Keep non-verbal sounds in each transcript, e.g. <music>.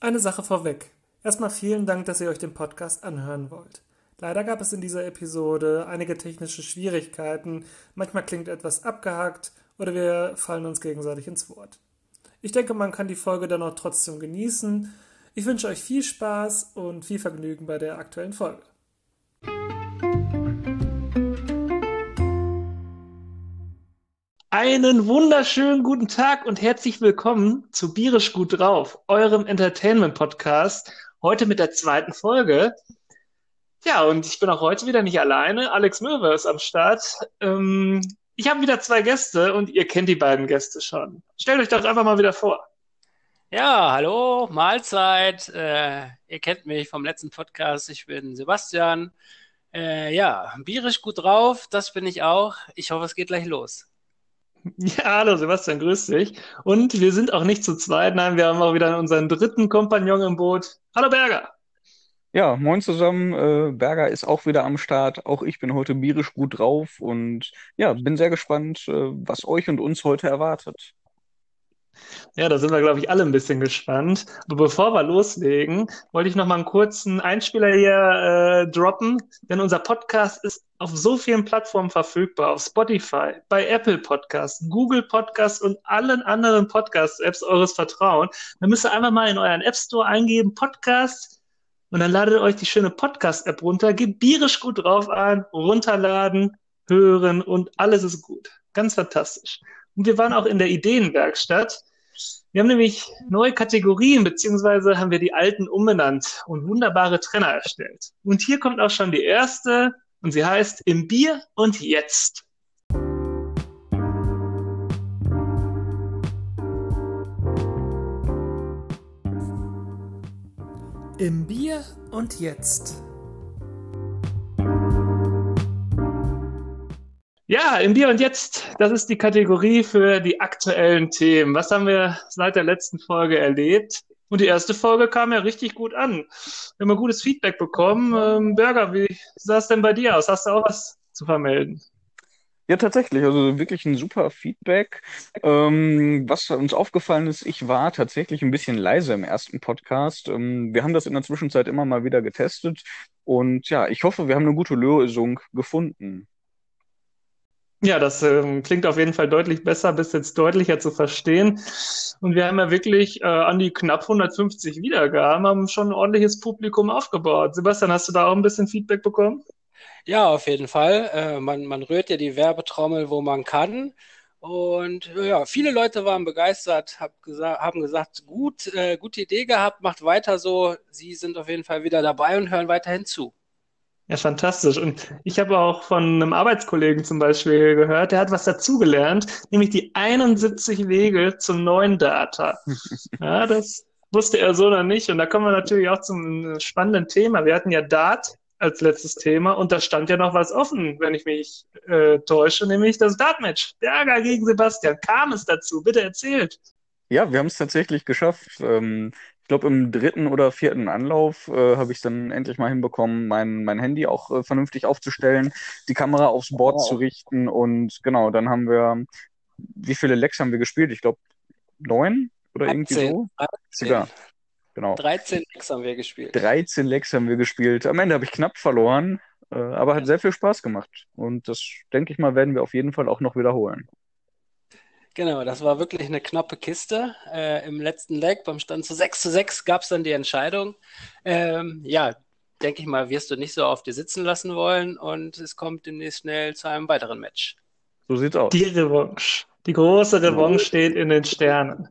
Eine Sache vorweg. Erstmal vielen Dank, dass ihr euch den Podcast anhören wollt. Leider gab es in dieser Episode einige technische Schwierigkeiten. Manchmal klingt etwas abgehackt oder wir fallen uns gegenseitig ins Wort. Ich denke, man kann die Folge dann auch trotzdem genießen. Ich wünsche euch viel Spaß und viel Vergnügen bei der aktuellen Folge. Einen wunderschönen guten Tag und herzlich willkommen zu Bierisch gut drauf, eurem Entertainment-Podcast. Heute mit der zweiten Folge. Ja, und ich bin auch heute wieder nicht alleine. Alex Möwe ist am Start. Ähm, ich habe wieder zwei Gäste und ihr kennt die beiden Gäste schon. Stellt euch doch einfach mal wieder vor. Ja, hallo, Mahlzeit. Äh, ihr kennt mich vom letzten Podcast. Ich bin Sebastian. Äh, ja, bierisch gut drauf, das bin ich auch. Ich hoffe, es geht gleich los. <laughs> Ja, hallo Sebastian, grüß dich. Und wir sind auch nicht zu zweit, nein, wir haben auch wieder unseren dritten Kompagnon im Boot. Hallo Berger. Ja, moin zusammen. Äh, Berger ist auch wieder am Start. Auch ich bin heute bierisch gut drauf und ja, bin sehr gespannt, äh, was euch und uns heute erwartet. Ja, da sind wir, glaube ich, alle ein bisschen gespannt. Aber bevor wir loslegen, wollte ich noch mal einen kurzen Einspieler hier äh, droppen, denn unser Podcast ist auf so vielen Plattformen verfügbar, auf Spotify, bei Apple Podcasts, Google Podcasts und allen anderen Podcast-Apps eures Vertrauens. Dann müsst ihr einfach mal in euren App Store eingeben, Podcast, und dann ladet euch die schöne Podcast-App runter, gebt bierisch gut drauf an, runterladen, hören und alles ist gut. Ganz fantastisch. Und wir waren auch in der Ideenwerkstatt. Wir haben nämlich neue Kategorien, beziehungsweise haben wir die alten umbenannt und wunderbare Trenner erstellt. Und hier kommt auch schon die erste und sie heißt Im Bier und Jetzt. Im Bier und Jetzt. Ja, im Bier und Jetzt, das ist die Kategorie für die aktuellen Themen. Was haben wir seit der letzten Folge erlebt? Und die erste Folge kam ja richtig gut an. Wir haben ein gutes Feedback bekommen. Ähm, Berger, wie sah es denn bei dir aus? Hast du auch was zu vermelden? Ja, tatsächlich, also wirklich ein super Feedback. Ähm, was uns aufgefallen ist, ich war tatsächlich ein bisschen leise im ersten Podcast. Ähm, wir haben das in der Zwischenzeit immer mal wieder getestet und ja, ich hoffe, wir haben eine gute Lösung gefunden. Ja, das ähm, klingt auf jeden Fall deutlich besser, bis jetzt deutlicher zu verstehen. Und wir haben ja wirklich äh, an die knapp 150 Wiedergaben, haben schon ein ordentliches Publikum aufgebaut. Sebastian, hast du da auch ein bisschen Feedback bekommen? Ja, auf jeden Fall. Äh, man, man rührt ja die Werbetrommel, wo man kann. Und ja, viele Leute waren begeistert, hab gesa haben gesagt, gut, äh, gute Idee gehabt, macht weiter so. Sie sind auf jeden Fall wieder dabei und hören weiterhin zu. Ja, fantastisch. Und ich habe auch von einem Arbeitskollegen zum Beispiel gehört, der hat was dazugelernt, nämlich die 71 Wege zum neuen Data. <laughs> Ja, das wusste er so noch nicht. Und da kommen wir natürlich auch zum spannenden Thema. Wir hatten ja Dart als letztes Thema und da stand ja noch was offen, wenn ich mich äh, täusche, nämlich das Dartmatch. Berger gegen Sebastian. Kam es dazu? Bitte erzählt. Ja, wir haben es tatsächlich geschafft. Ähm, ich glaube, im dritten oder vierten Anlauf äh, habe ich dann endlich mal hinbekommen, mein, mein Handy auch äh, vernünftig aufzustellen, die Kamera aufs Board wow. zu richten und genau, dann haben wir, wie viele Lecks haben wir gespielt? Ich glaube, neun oder 18, irgendwie so? 13. Ja, genau. 13 Lecks haben wir gespielt. 13 Lecks haben wir gespielt. Am Ende habe ich knapp verloren, äh, aber hat sehr viel Spaß gemacht. Und das, denke ich mal, werden wir auf jeden Fall auch noch wiederholen. Genau, das war wirklich eine knappe Kiste. Äh, Im letzten Leg, beim Stand zu 6 zu 6, gab es dann die Entscheidung. Ähm, ja, denke ich mal, wirst du nicht so auf dir sitzen lassen wollen und es kommt demnächst schnell zu einem weiteren Match. So sieht's aus. Die Revanche. Die große Revanche steht in den Sternen.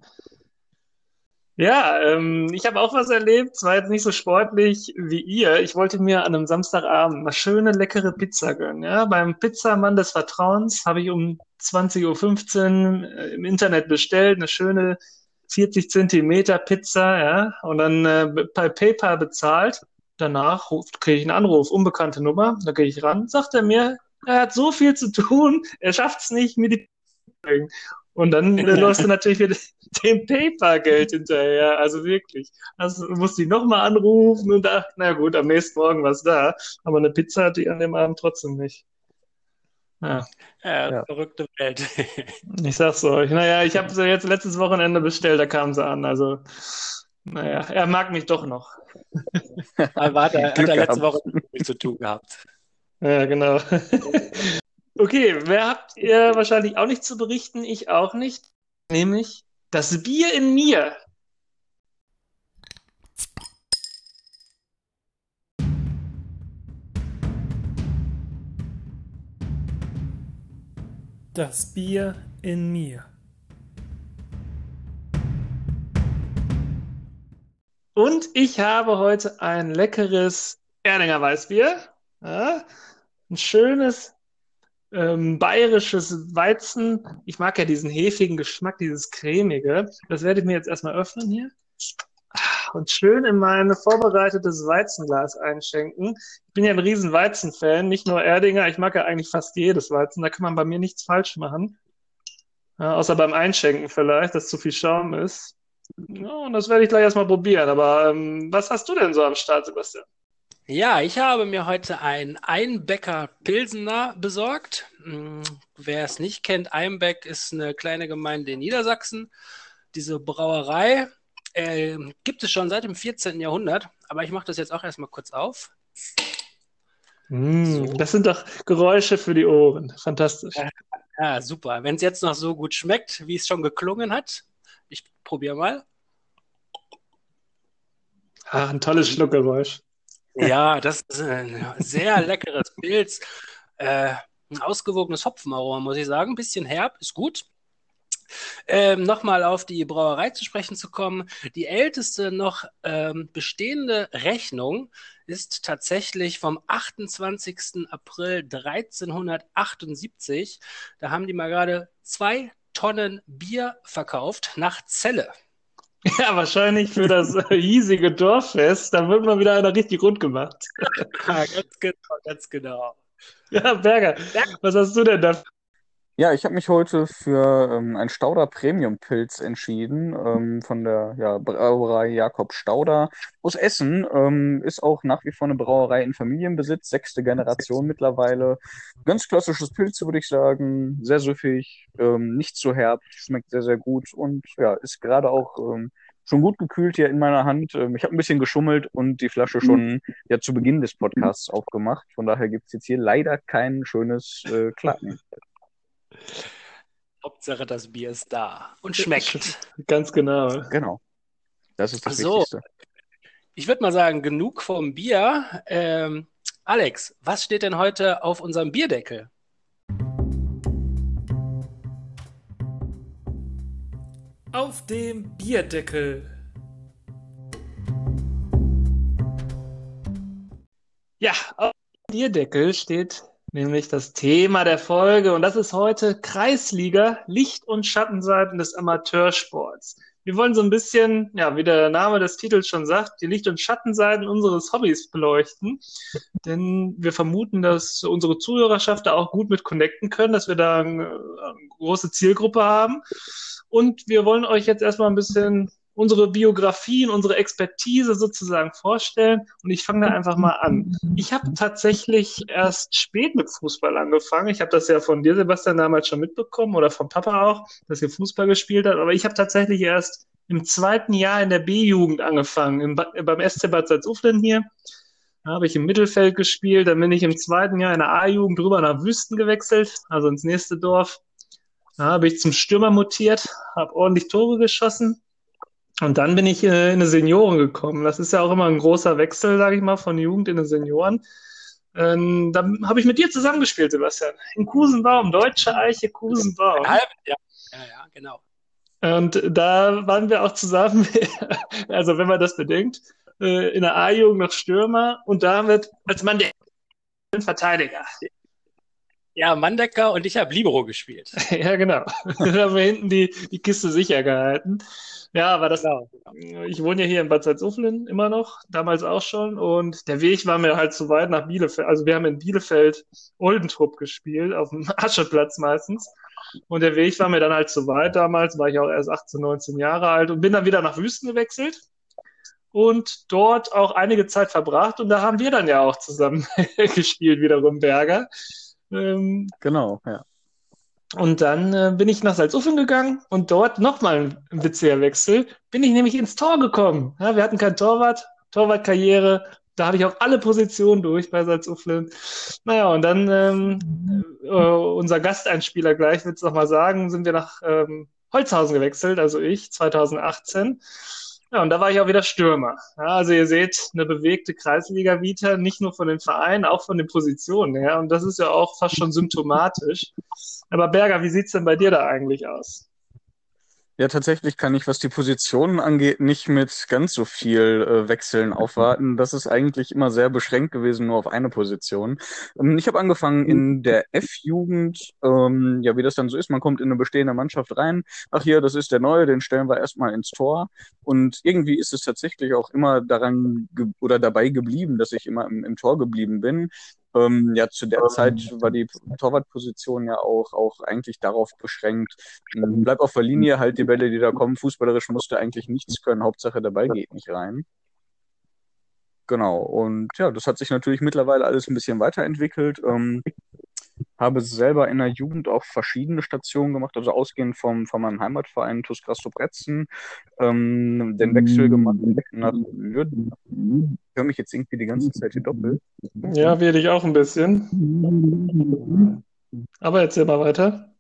Ja, ähm, ich habe auch was erlebt, zwar jetzt nicht so sportlich wie ihr. Ich wollte mir an einem Samstagabend eine schöne, leckere Pizza gönnen. Ja? Beim Pizzamann des Vertrauens habe ich um 20.15 Uhr äh, im Internet bestellt, eine schöne 40 Zentimeter Pizza, ja, und dann äh, bei PayPal bezahlt. Danach kriege ich einen Anruf, unbekannte Nummer, da gehe ich ran, sagt er mir, er hat so viel zu tun, er schafft es nicht, mir die und dann äh, <laughs> läufst du natürlich wieder <laughs> dem Paper-Geld hinterher. Also wirklich. Also musste ich nochmal anrufen und dachte, na gut, am nächsten Morgen war es da. Aber eine Pizza hatte ich an dem Abend trotzdem nicht. Ja. Ja, ja. verrückte Welt. <laughs> ich sag's euch. Naja, ich habe sie jetzt letztes Wochenende bestellt, da kamen sie an. Also Naja, er mag mich doch noch. Aber hat er, hat er letzte. Woche nicht zu tun gehabt. Ja, genau. Okay, wer habt ihr wahrscheinlich auch nicht zu berichten? Ich auch nicht. Nämlich das Bier in mir. Das Bier in mir. Und ich habe heute ein leckeres Erdinger Weißbier. Ja, ein schönes ähm, bayerisches Weizen. Ich mag ja diesen hefigen Geschmack, dieses cremige. Das werde ich mir jetzt erstmal öffnen hier. Ah, Und schön in mein vorbereitetes Weizenglas einschenken. Ich bin ja ein riesen Weizen-Fan, nicht nur Erdinger. Ich mag ja eigentlich fast jedes Weizen. Da kann man bei mir nichts falsch machen. Ja, außer beim Einschenken vielleicht, dass zu viel Schaum ist. Ja, und das werde ich gleich erstmal probieren. Aber ähm, was hast du denn so am Start, Sebastian? Ja, ich habe mir heute ein Einbecker Pilsener besorgt. Hm, Wer es nicht kennt, Einbeck ist eine kleine Gemeinde in Niedersachsen. Diese Brauerei ähm, gibt es schon seit dem 14. Jahrhundert, aber ich mache das jetzt auch erstmal kurz auf. Mm, So. das sind doch Geräusche für die Ohren. Fantastisch. Ja, super. Wenn es jetzt noch so gut schmeckt, wie es schon geklungen hat, ich probiere mal. Ah, ein tolles Schluckgeräusch. Ja, das ist ein sehr leckeres Pilz. Äh, ein ausgewogenes Hopfenaroma, muss ich sagen. Ein bisschen herb, ist gut. Ähm, Nochmal auf die Brauerei zu sprechen zu kommen. Die älteste noch ähm, bestehende Rechnung ist tatsächlich vom 28. April 1378. Da haben die mal gerade zwei Tonnen Bier verkauft nach Celle. Ja, wahrscheinlich für das <laughs> hiesige Dorffest. Da wird mal wieder einer richtig rund gemacht. <laughs> Ja, ganz genau, ganz genau. Ja, Berger, was hast du denn da? Ja, ich habe mich heute für ähm, ein Stauder Premium Pilz entschieden, ähm, von der ja, Brauerei Jakob Stauder aus Essen. Ähm, ist auch nach wie vor eine Brauerei in Familienbesitz, sechste Generation mittlerweile. Ganz klassisches Pilz, würde ich sagen. Sehr süffig, ähm, nicht zu herb, schmeckt sehr, sehr gut und ja, ist gerade auch ähm, schon gut gekühlt hier in meiner Hand. Ähm, ich habe ein bisschen geschummelt und die Flasche schon ja zu Beginn des Podcasts aufgemacht. Von daher gibt's jetzt hier leider kein schönes äh, Klacken. Hauptsache, das Bier ist da und schmeckt. Ganz genau. Genau. Das ist das So. Wichtigste. Ich würde mal sagen, genug vom Bier. Ähm, Alex, was steht denn heute auf unserem Bierdeckel? Auf dem Bierdeckel. Ja, auf dem Bierdeckel steht nämlich das Thema der Folge und das ist heute Kreisliga, Licht- und Schattenseiten des Amateursports. Wir wollen so ein bisschen, ja, wie der Name des Titels schon sagt, die Licht- und Schattenseiten unseres Hobbys beleuchten. Denn wir vermuten, dass unsere Zuhörerschaft da auch gut mit connecten können, dass wir da eine, eine große Zielgruppe haben. Und wir wollen euch jetzt erstmal ein bisschen unsere Biografien, unsere Expertise sozusagen vorstellen. Und ich fange da einfach mal an. Ich habe tatsächlich erst spät mit Fußball angefangen. Ich habe das ja von dir, Sebastian, damals schon mitbekommen oder vom Papa auch, dass ihr Fußball gespielt habt. Aber ich habe tatsächlich erst im zweiten Jahr in der B-Jugend angefangen, im, beim SC Bad Salzuflen hier. Da habe ich im Mittelfeld gespielt. Dann bin ich im zweiten Jahr in der A-Jugend rüber nach Wüsten gewechselt, also ins nächste Dorf. Da habe ich zum Stürmer mutiert, habe ordentlich Tore geschossen. Und dann bin ich äh, in eine Senioren gekommen. Das ist ja auch immer ein großer Wechsel, sage ich mal, von Jugend in eine Senioren. Ähm, dann habe ich mit dir zusammengespielt, Sebastian. In Kusenbaum, Deutsche Eiche Kusenbaum. Jahr. Ja, ja, genau. Und da waren wir auch zusammen, <laughs> also wenn man das bedenkt, äh, in der A-Jugend noch Stürmer und damit als Mann der Verteidiger. Ja, Mandecker und ich habe Libero gespielt. <laughs> Ja, genau. <laughs> Da haben wir hinten die, die Kiste sicher gehalten. Ja, aber das, Genau. ich wohne ja hier in Bad Salzuflen immer noch, damals auch schon. Und der Weg war mir halt zu weit nach Bielefeld. Also wir haben in Bielefeld Oldentrupp gespielt, auf dem <laughs> Ascheplatz meistens. Und der Weg war mir dann halt zu weit damals, war ich auch erst 18, 19 Jahre alt und bin dann wieder nach Wüsten gewechselt und dort auch einige Zeit verbracht. Und da haben wir dann ja auch zusammen <laughs> gespielt, wiederum Berger. Ähm, Genau, ja. Und dann äh, bin ich nach Salzuflen gegangen und dort nochmal ein witziger Wechsel. Bin ich nämlich ins Tor gekommen. Ja, wir hatten kein Torwart, Torwartkarriere. Da habe ich auch alle Positionen durch bei Salzuflen. Naja, und dann ähm, äh, unser Gasteinspieler gleich wird es nochmal sagen, sind wir nach ähm, Holzhausen gewechselt, also ich, 2018. Ja, und da war ich auch wieder Stürmer. Ja, also ihr seht, eine bewegte Kreisliga-Vita, nicht nur von den Vereinen, auch von den Positionen her. Und das ist ja auch fast schon symptomatisch. Aber Berger, wie sieht's denn bei dir da eigentlich aus? Ja, tatsächlich kann ich, was die Positionen angeht, nicht mit ganz so viel äh, Wechseln aufwarten. Das ist eigentlich immer sehr beschränkt gewesen, nur auf eine Position. Ähm, ich habe angefangen in der F-Jugend, ähm, ja, wie das dann so ist, man kommt in eine bestehende Mannschaft rein. Ach hier, das ist der Neue, den stellen wir erstmal ins Tor. Und irgendwie ist es tatsächlich auch immer daran oder dabei geblieben, dass ich immer im, im Tor geblieben bin. Ähm, ja, zu der Zeit war die Torwartposition ja auch, auch eigentlich darauf beschränkt. Ähm, bleib auf der Linie, halt die Bälle, die da kommen. Fußballerisch musste eigentlich nichts können. Hauptsache der Ball geht nicht rein. Genau. Und ja, das hat sich natürlich mittlerweile alles ein bisschen weiterentwickelt. Ähm, habe selber in der Jugend auch verschiedene Stationen gemacht, also ausgehend vom, von meinem Heimatverein TuS Bretzen, ähm, den Wechsel gemacht nach Lüden. Ich höre mich jetzt irgendwie die ganze Zeit hier doppelt. Ja, werde ich auch ein bisschen. Aber erzähl mal weiter.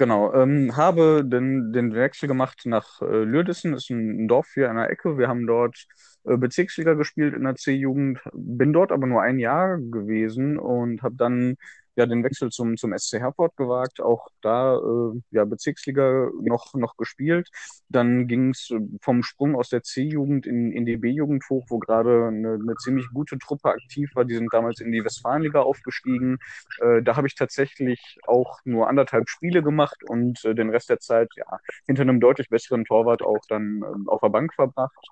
Genau, ähm, habe den, den Wechsel gemacht nach äh, Lürdissen, ist ein, Dorf hier an der Ecke. Wir haben dort äh, Bezirksliga gespielt in der C-Jugend, bin dort aber nur ein Jahr gewesen und habe dann ja den Wechsel zum, zum SC Herford gewagt, auch da äh, ja Bezirksliga noch, noch gespielt. Dann ging es äh, vom Sprung aus der C-Jugend in, in die B-Jugend hoch, wo gerade eine, eine ziemlich gute Truppe aktiv war. Die sind damals in die Westfalenliga aufgestiegen. Äh, da habe ich tatsächlich auch nur anderthalb Spiele gemacht und äh, den Rest der Zeit ja hinter einem deutlich besseren Torwart auch dann äh, auf der Bank verbracht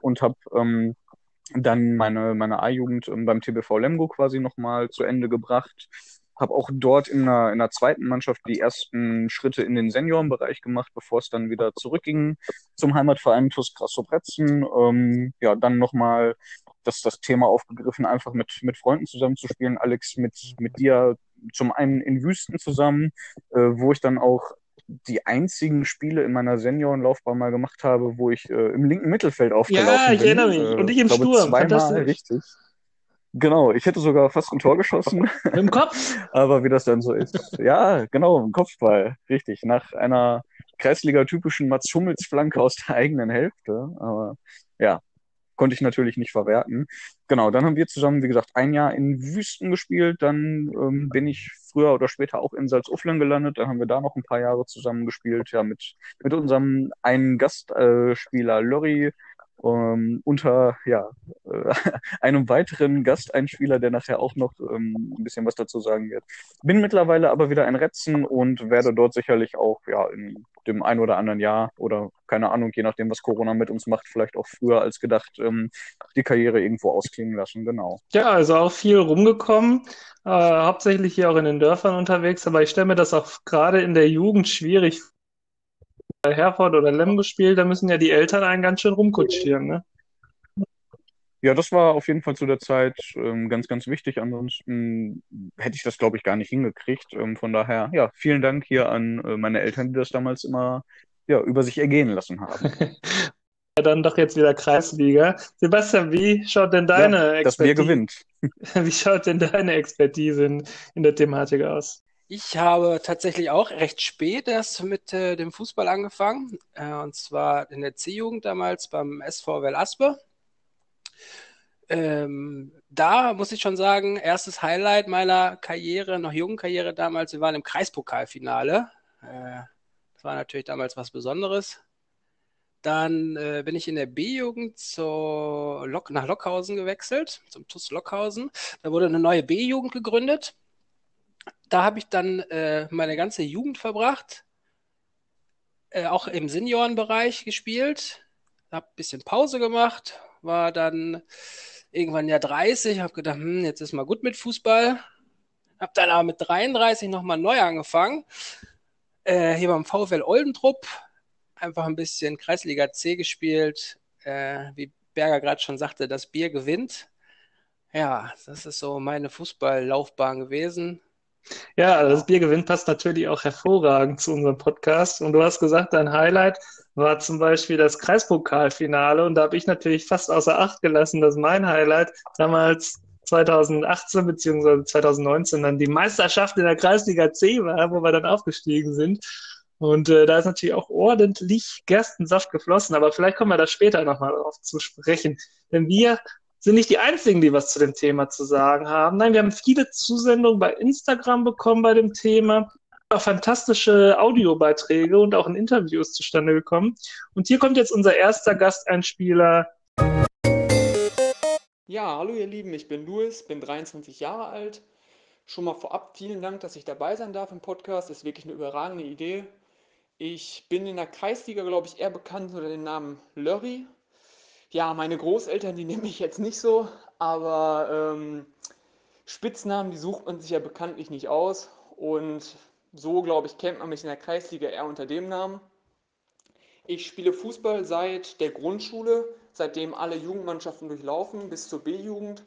und habe ähm, dann meine, meine A-Jugend ähm, beim TBV Lemgo quasi nochmal zu Ende gebracht habe auch dort in der, in der zweiten Mannschaft die ersten Schritte in den Seniorenbereich gemacht, bevor es dann wieder zurückging zum Heimatverein TuS Krassopretzen. Ähm, ja, dann nochmal das, das Thema aufgegriffen, einfach mit, mit Freunden zusammenzuspielen. Alex, mit, mit dir zum einen in Wüsten zusammen, äh, wo ich dann auch die einzigen Spiele in meiner Seniorenlaufbahn mal gemacht habe, wo ich äh, im linken Mittelfeld aufgelaufen bin. Ja, ich erinnere mich. Äh, Und ich im glaube, Sturm. Zweimal, richtig. Genau, ich hätte sogar fast ein Tor geschossen. <laughs> Im Kopf? <laughs> Aber wie das dann so ist. Ja, genau, im Kopfball. Richtig. Nach einer Kreisliga-typischen Mats Hummels Flanke aus der eigenen Hälfte. Aber ja, konnte ich natürlich nicht verwerten. Genau, dann haben wir zusammen, wie gesagt, ein Jahr in Wüsten gespielt. Dann ähm, bin ich früher oder später auch in Salzuflen gelandet. Dann haben wir da noch ein paar Jahre zusammen gespielt. Ja, mit, mit unserem einen Gastspieler äh, Lorry ähm, unter ja, äh, <laughs> einem weiteren Gasteinspieler, der nachher auch noch ähm, ein bisschen was dazu sagen wird. Bin mittlerweile aber wieder in Retzen und werde dort sicherlich auch ja, in dem ein oder anderen Jahr oder keine Ahnung, je nachdem, was Corona mit uns macht, vielleicht auch früher als gedacht, ähm, die Karriere irgendwo ausklingen lassen. Genau. Ja, also auch viel rumgekommen, äh, hauptsächlich hier auch in den Dörfern unterwegs, aber ich stelle mir das auch gerade in der Jugend schwierig Herford oder Lemgo spielt, da müssen ja die Eltern einen ganz schön rumkutschieren, ne? Ja, das war auf jeden Fall zu der Zeit ähm, ganz, ganz wichtig. Ansonsten hätte ich das, glaube ich, gar nicht hingekriegt. Ähm, von daher, ja, vielen Dank hier an äh, meine Eltern, die das damals immer ja, über sich ergehen lassen haben. <laughs> ja, dann doch jetzt wieder Kreisliga. Sebastian, wie schaut denn deine ja, Expertise? Das Bier gewinnt. <laughs> wie schaut denn deine Expertise in, in der Thematik aus? Ich habe tatsächlich auch recht spät erst mit äh, dem Fußball angefangen. Äh, und zwar in der C-Jugend damals beim SV Velaspe. Ähm, da muss ich schon sagen, erstes Highlight meiner Karriere, noch jungen Karriere damals, wir waren im Kreispokalfinale. Äh, das war natürlich damals was Besonderes. Dann äh, bin ich in der B-Jugend Lok nach Lockhausen gewechselt, zum TUS Lockhausen. Da wurde eine neue B-Jugend gegründet da habe ich dann äh, meine ganze Jugend verbracht, äh, auch im Seniorenbereich gespielt, habe ein bisschen Pause gemacht, war dann irgendwann ja 30, habe gedacht, hm, jetzt ist mal gut mit Fußball. Habe dann aber mit 33 nochmal neu angefangen, äh, hier beim VfL Oldentrupp, einfach ein bisschen Kreisliga C gespielt, äh, wie Berger gerade schon sagte, das Bier gewinnt. Ja, das ist so meine Fußballlaufbahn gewesen Ja, das Biergewinn passt natürlich auch hervorragend zu unserem Podcast. Und du hast gesagt, dein Highlight war zum Beispiel das Kreispokalfinale. Und da habe ich natürlich fast außer Acht gelassen, dass mein Highlight damals 2018 bzw. 2019 dann die Meisterschaft in der Kreisliga C war, wo wir dann aufgestiegen sind. Und äh, da ist natürlich auch ordentlich Gerstensaft geflossen, aber vielleicht kommen wir da später nochmal drauf zu sprechen. Denn wir sind nicht die einzigen, die was zu dem Thema zu sagen haben. Nein, wir haben viele Zusendungen bei Instagram bekommen bei dem Thema. Fantastische Audiobeiträge und auch in Interviews zustande gekommen. Und hier kommt jetzt unser erster Gasteinspieler. Ja, hallo ihr Lieben, ich bin Luis, bin 23 Jahre alt. Schon mal vorab vielen Dank, dass ich dabei sein darf im Podcast. Das ist wirklich eine überragende Idee. Ich bin in der Kreisliga, glaube ich, eher bekannt unter dem Namen Lörri. Ja, meine Großeltern, die <laughs> nehme ich jetzt nicht so, aber ähm, Spitznamen, die sucht man sich ja bekanntlich nicht aus. Und so, glaube ich, kennt man mich in der Kreisliga eher unter dem Namen. Ich spiele Fußball seit der Grundschule, seitdem alle Jugendmannschaften durchlaufen, bis zur B-Jugend.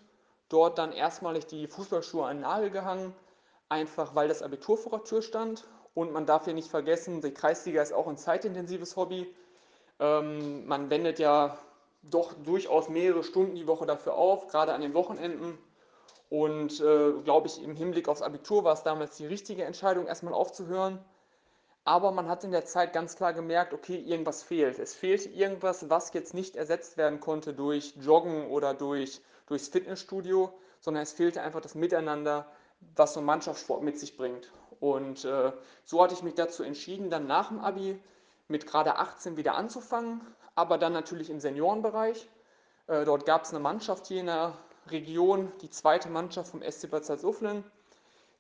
Dort dann erstmalig die Fußballschuhe an den Nagel gehangen, einfach weil das Abitur vor der Tür stand und man darf hier nicht vergessen, die Kreisliga ist auch ein zeitintensives Hobby. Ähm, man wendet ja doch durchaus mehrere Stunden die Woche dafür auf, gerade an den Wochenenden. Und äh, glaube ich, im Hinblick aufs Abitur war es damals die richtige Entscheidung, erstmal aufzuhören. Aber man hat in der Zeit ganz klar gemerkt, okay, irgendwas fehlt. Es fehlte irgendwas, was jetzt nicht ersetzt werden konnte durch Joggen oder durch, durchs Fitnessstudio, sondern es fehlte einfach das Miteinander, was so ein Mannschaftssport mit sich bringt. Und äh, so hatte ich mich dazu entschieden, dann nach dem Abi mit gerade 18 wieder anzufangen, aber dann natürlich im Seniorenbereich. Äh, dort gab es eine Mannschaft hier in der Region, die zweite Mannschaft vom SC Bad Salzuflen.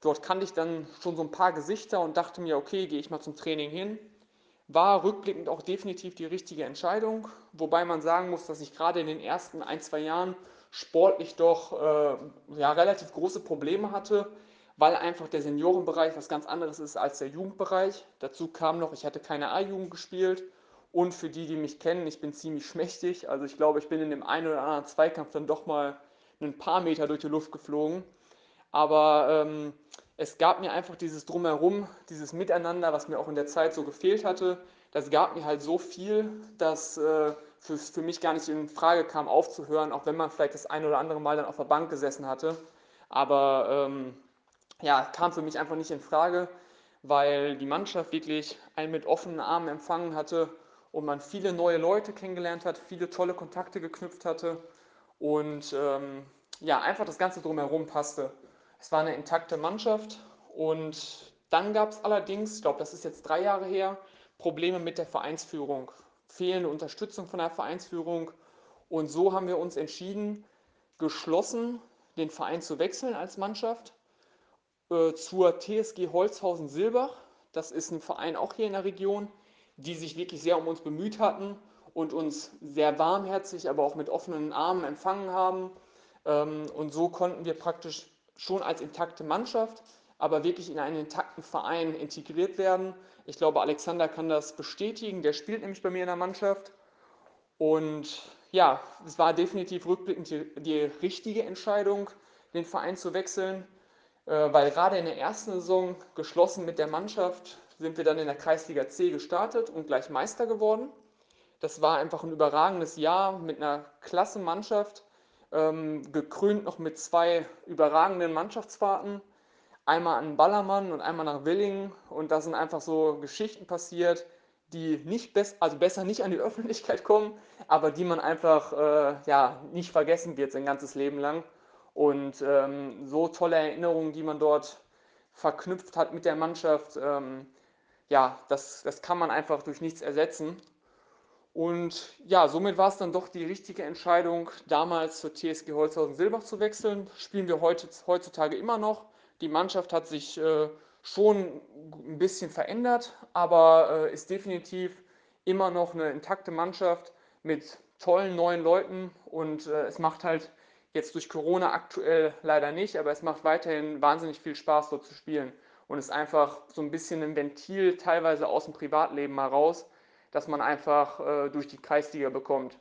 Dort kannte ich dann schon so ein paar Gesichter und dachte mir, okay, gehe ich mal zum Training hin. War rückblickend auch definitiv die richtige Entscheidung, wobei man sagen muss, dass ich gerade in den ersten ein, zwei Jahren sportlich doch äh, ja, relativ große Probleme hatte, weil einfach der Seniorenbereich was ganz anderes ist als der Jugendbereich. Dazu kam noch, ich hatte keine A-Jugend gespielt und für die, die mich kennen, ich bin ziemlich <laughs> schmächtig. Also ich glaube, ich bin in dem einen oder anderen Zweikampf dann doch mal ein paar Meter durch die Luft geflogen. Aber ähm, es gab mir einfach dieses Drumherum, dieses Miteinander, was mir auch in der Zeit so gefehlt hatte. Das gab mir halt so viel, dass äh, für, für mich gar nicht in Frage kam, aufzuhören, auch wenn man vielleicht das ein oder andere Mal dann auf der Bank gesessen hatte. Aber ähm, ja, kam für mich einfach nicht in Frage, weil die Mannschaft wirklich einen mit offenen Armen empfangen hatte und man viele neue Leute kennengelernt hat, viele tolle Kontakte geknüpft hatte und ähm, ja, einfach das Ganze drumherum passte. Es war eine intakte Mannschaft und dann gab es allerdings, ich glaube, das ist jetzt drei Jahre her, Probleme mit der Vereinsführung, fehlende Unterstützung von der Vereinsführung und so haben wir uns entschieden, geschlossen den Verein zu wechseln als Mannschaft äh, zur TSG Holzhausen Silbach. Das ist ein Verein auch hier in der Region, die sich wirklich sehr um uns bemüht hatten und uns sehr warmherzig, aber auch mit offenen Armen empfangen haben. Ähm, und so konnten wir praktisch schon als intakte Mannschaft, aber wirklich in einen intakten Verein integriert werden. Ich glaube, Alexander kann das bestätigen. Der spielt nämlich bei mir in der Mannschaft. Und ja, es war definitiv rückblickend die, die richtige Entscheidung, den Verein zu wechseln. Äh, weil gerade in der ersten Saison geschlossen mit der Mannschaft sind wir dann in der Kreisliga C gestartet und gleich Meister geworden. Das war einfach ein überragendes Jahr mit einer klasse Mannschaft, ähm, gekrönt noch mit zwei überragenden Mannschaftsfahrten. Einmal an Ballermann und einmal nach Willingen. Und da sind einfach so Geschichten passiert, die nicht best also besser nicht an die <laughs> Öffentlichkeit kommen, aber die man einfach äh, ja, nicht vergessen wird sein ganzes Leben lang. Und ähm, so tolle Erinnerungen, die man dort verknüpft hat mit der Mannschaft, ähm, ja, das, das kann man einfach durch nichts ersetzen. Und ja, somit war es dann doch die richtige Entscheidung, damals zur TSG Holzhausen Silbach zu wechseln. Spielen wir heute, heutzutage immer noch. Die Mannschaft hat sich äh, schon ein bisschen verändert, aber äh, ist definitiv immer noch eine intakte Mannschaft mit tollen neuen Leuten und äh, es macht halt Jetzt durch Corona aktuell leider nicht, aber es macht weiterhin wahnsinnig viel Spaß, dort zu spielen. Und ist einfach so ein bisschen ein Ventil teilweise aus dem Privatleben mal raus, dass man einfach äh, durch die Kreisliga bekommt.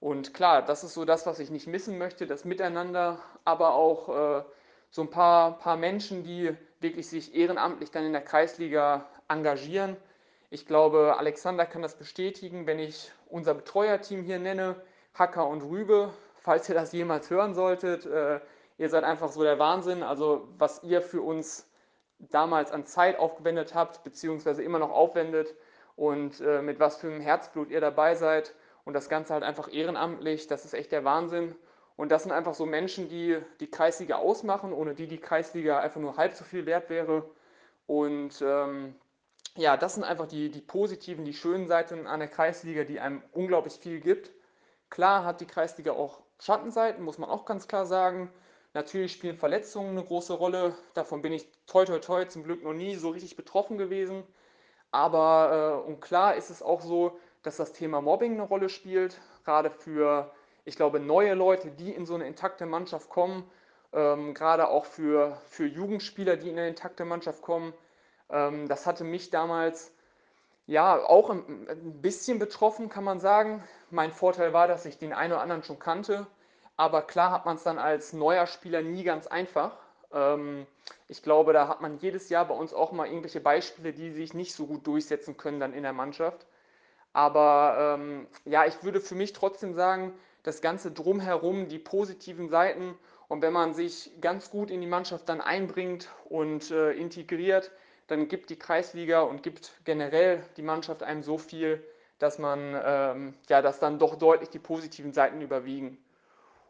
Und klar, das ist so das, was ich nicht missen möchte, das Miteinander, aber auch äh, so ein paar, paar Menschen, die wirklich sich ehrenamtlich dann in der Kreisliga engagieren. Ich glaube, Alexander kann das bestätigen, wenn ich unser Betreuerteam hier nenne, Hacker und Rübe, falls ihr das jemals hören solltet. Äh, ihr seid einfach so der Wahnsinn. Also was ihr für uns damals an Zeit aufgewendet habt, beziehungsweise immer noch aufwendet und äh, mit was für einem Herzblut ihr dabei seid und das Ganze halt einfach ehrenamtlich, das ist echt der Wahnsinn. Und das sind einfach so Menschen, die die Kreisliga ausmachen, ohne die die Kreisliga einfach nur halb so viel wert wäre. Und ähm, ja, das sind einfach die, die positiven, die schönen Seiten an der Kreisliga, die einem unglaublich viel gibt. Klar hat die Kreisliga auch Schattenseiten, muss man auch ganz klar sagen. Natürlich spielen Verletzungen eine große Rolle. Davon bin ich toi toi toi zum Glück noch nie so richtig betroffen gewesen. Aber äh, und klar ist es auch so, dass das Thema Mobbing eine Rolle spielt, gerade für, ich glaube, neue Leute, die in so eine intakte Mannschaft kommen, ähm, gerade auch für, für Jugendspieler, die in eine intakte Mannschaft kommen. Ähm, das hatte mich damals ja auch ein, bisschen betroffen, kann man sagen. Mein Vorteil war, dass ich den einen oder anderen schon kannte aber klar hat man es dann als neuer Spieler nie ganz einfach. Ähm, ich glaube, da hat man jedes Jahr bei uns auch mal irgendwelche Beispiele, die sich nicht so gut durchsetzen können dann in der Mannschaft. Aber ähm, ja, ich würde für mich trotzdem sagen, das Ganze drumherum, die positiven Seiten und wenn man sich ganz gut in die Mannschaft dann einbringt und äh, integriert, dann gibt die Kreisliga und gibt generell die Mannschaft einem so viel, dass man ähm, ja, dass dann doch deutlich die positiven Seiten überwiegen.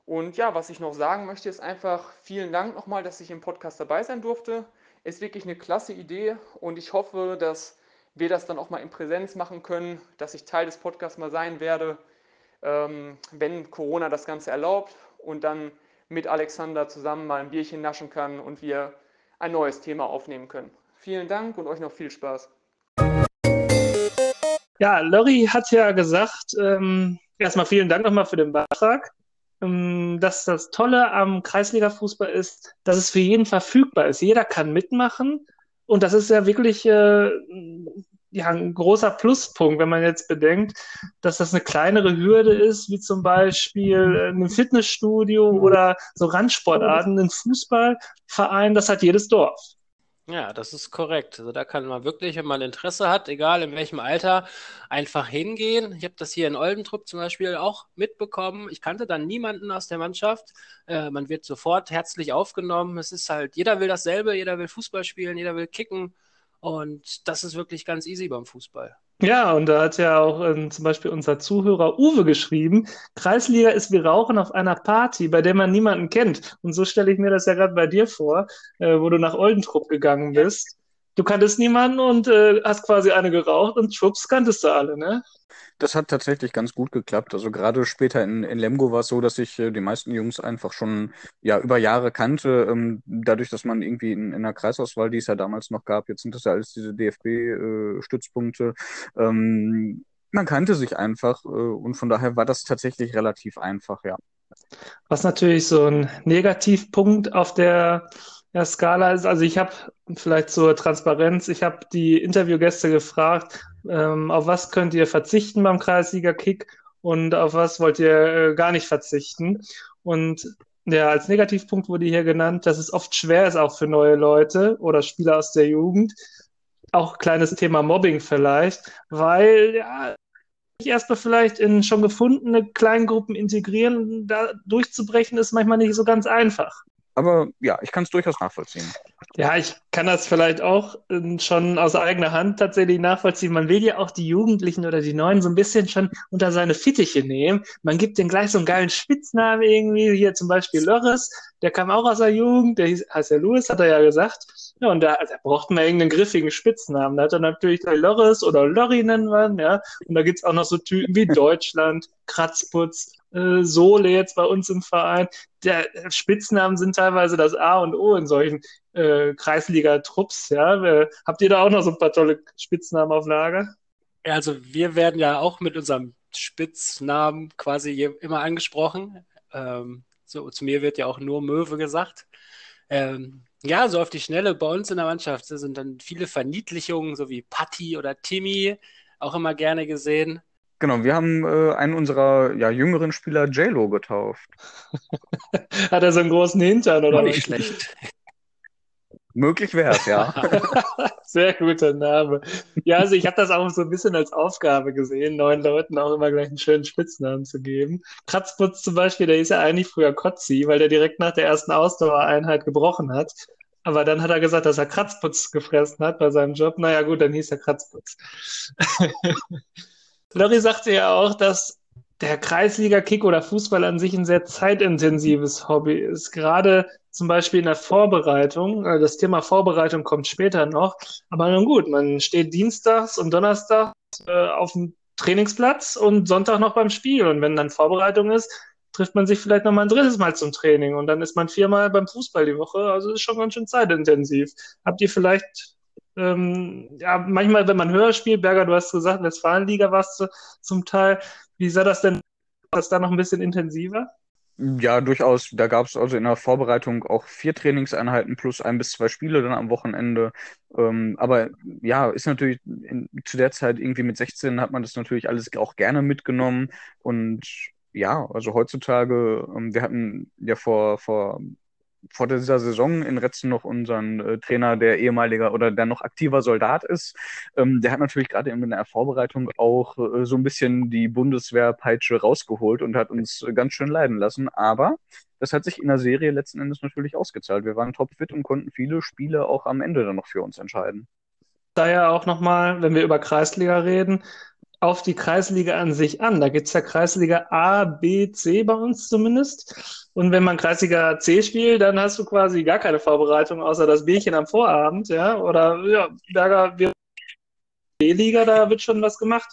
Und ja, was ich noch sagen möchte, ist einfach vielen Dank nochmal, dass ich im Podcast dabei sein durfte. Ist wirklich eine klasse Idee und ich hoffe, dass wir das dann auch mal in Präsenz machen können, dass ich Teil des Podcasts mal sein werde, ähm, wenn Corona das Ganze erlaubt und dann mit Alexander zusammen mal ein Bierchen naschen kann und wir ein neues Thema aufnehmen können. Vielen Dank und euch noch viel Spaß. Ja, Lori hat ja gesagt, ähm, erstmal vielen Dank nochmal für den Beitrag. Ähm, dass das Tolle am Kreisliga-Fußball ist, dass es für jeden verfügbar ist. Jeder kann mitmachen. Und das ist ja wirklich äh, ja, ein großer Pluspunkt, wenn man jetzt bedenkt, dass das eine kleinere Hürde ist, wie zum Beispiel ein Fitnessstudio oder so Randsportarten, ein Fußballverein, das hat jedes Dorf. Ja, das ist korrekt. Also da kann man wirklich, wenn man Interesse hat, egal in welchem Alter, einfach hingehen. Ich habe das hier in Oldentrupp zum Beispiel auch mitbekommen. Ich kannte dann niemanden aus der Mannschaft. Äh, man wird sofort herzlich aufgenommen. Es ist halt, jeder will dasselbe, jeder will Fußball spielen, jeder will kicken. Und das ist wirklich ganz easy beim Fußball. Ja, und da hat ja auch ähm, zum Beispiel unser Zuhörer Uwe geschrieben, Kreisliga ist wie Rauchen auf einer Party, bei der man niemanden kennt. Und so stelle ich mir das ja gerade bei dir vor, äh, wo du nach Oldentrupp gegangen bist. Du kanntest niemanden und äh, hast quasi eine geraucht und schwupps kanntest du alle, ne? Das hat tatsächlich ganz gut geklappt. Also gerade später in, in Lemgo war es so, dass ich äh, die meisten Jungs einfach schon ja über Jahre kannte. Ähm, dadurch, dass man irgendwie in, in der Kreisauswahl, die es ja damals noch gab, jetzt sind das ja alles diese DFB-Stützpunkte. Äh, ähm, man kannte sich einfach äh, und von daher war das tatsächlich relativ einfach, ja. Was natürlich so ein Negativpunkt auf der ja, Skala ist, also ich habe vielleicht zur Transparenz, ich habe die Interviewgäste gefragt, ähm, auf was könnt ihr verzichten beim Kreisliga-Kick und auf was wollt ihr äh, gar nicht verzichten. Und ja, als Negativpunkt wurde hier genannt, dass es oft schwer ist, auch für neue Leute oder Spieler aus der Jugend. Auch kleines Thema Mobbing vielleicht, weil ja, erstmal vielleicht in schon gefundene Kleingruppen integrieren, da durchzubrechen, ist manchmal nicht so ganz einfach. Aber ja, ich kann es durchaus nachvollziehen. Ja, ich kann das vielleicht auch äh, schon aus eigener Hand tatsächlich nachvollziehen. Man will ja auch die Jugendlichen oder die Neuen so ein bisschen schon unter seine Fittiche nehmen. Man gibt denen gleich so einen geilen Spitznamen irgendwie. Hier zum Beispiel Lörres, der kam auch aus der Jugend, der hieß, heißt ja Louis, hat er ja gesagt. Ja, und da, also, braucht man irgendeinen griffigen Spitznamen. Da hat er natürlich gleich Lörres oder Lorry nennen wir, ja. Und da gibt's auch noch so Typen wie Deutschland, Kratzputz, äh, Sohle jetzt bei uns im Verein. Der Spitznamen sind teilweise das A und O in solchen äh, Kreisliga-Trupps. Ja? Äh, habt ihr da auch noch so ein paar tolle Spitznamen auf Lager? Also wir werden ja auch mit unserem Spitznamen quasi immer angesprochen. Ähm, so, zu mir wird ja auch nur Möwe gesagt. Ähm, ja, so auf die Schnelle bei uns in der Mannschaft sind dann viele Verniedlichungen, so wie Patti oder Timmy, auch immer gerne gesehen. Genau, wir haben äh, einen unserer ja, jüngeren Spieler JLo getauft. <laughs> Hat er so einen großen Hintern oder nicht schlecht. Möglich wäre es, ja. <laughs> Sehr guter Name. Ja, also ich habe das auch so ein bisschen als Aufgabe gesehen, neuen Leuten auch immer gleich einen schönen Spitznamen zu geben. Kratzputz zum Beispiel, der ist ja eigentlich früher Kotzi, weil der direkt nach der ersten Ausdauereinheit gebrochen hat. Aber dann hat er gesagt, dass er Kratzputz gefressen hat bei seinem Job. Naja, gut, dann hieß er Kratzputz. <laughs> Lorry sagte ja auch, dass der Kreisliga-Kick oder Fußball an sich ein sehr zeitintensives Hobby ist. Gerade zum Beispiel in der Vorbereitung. äh, Das Thema Vorbereitung kommt später noch. Aber nun gut, man steht dienstags und donnerstags äh, auf dem Trainingsplatz und Sonntag noch beim Spiel. Und wenn dann Vorbereitung ist, trifft man sich vielleicht noch mal ein drittes Mal zum Training. Und dann ist man viermal beim Fußball die Woche. Also ist schon ganz schön zeitintensiv. Habt ihr vielleicht ähm, ja, manchmal, wenn man höher spielt, Berger, du hast gesagt, Westfalenliga warst du zum Teil. Wie sah das denn? War das da noch ein bisschen intensiver? Ja, durchaus. Da gab es also in der Vorbereitung auch vier Trainingseinheiten plus ein bis zwei Spiele dann am Wochenende. Ähm, aber ja, ist natürlich in, zu der Zeit irgendwie mit 16 hat man das natürlich alles auch gerne mitgenommen. Und ja, also heutzutage, ähm, wir hatten ja vor, vor vor dieser Saison in Retzen noch unseren äh, Trainer, der ehemaliger oder der noch aktiver Soldat ist. Ähm, der hat natürlich gerade in der Vorbereitung auch äh, so ein bisschen die Bundeswehrpeitsche rausgeholt und hat uns äh, ganz schön leiden lassen. Aber das hat sich in der Serie letzten Endes natürlich ausgezahlt. Wir waren topfit und konnten viele Spiele auch am Ende dann noch für uns entscheiden. Daher auch nochmal, wenn wir über Kreisliga reden, auf die Kreisliga an sich an. Da gibt's ja Kreisliga A, B, C bei uns zumindest. Und wenn man Kreisliga C spielt, dann hast du quasi gar keine Vorbereitung, außer das Bierchen am Vorabend, ja. Oder ja, Berger, wir B-Liga, da wird schon was gemacht.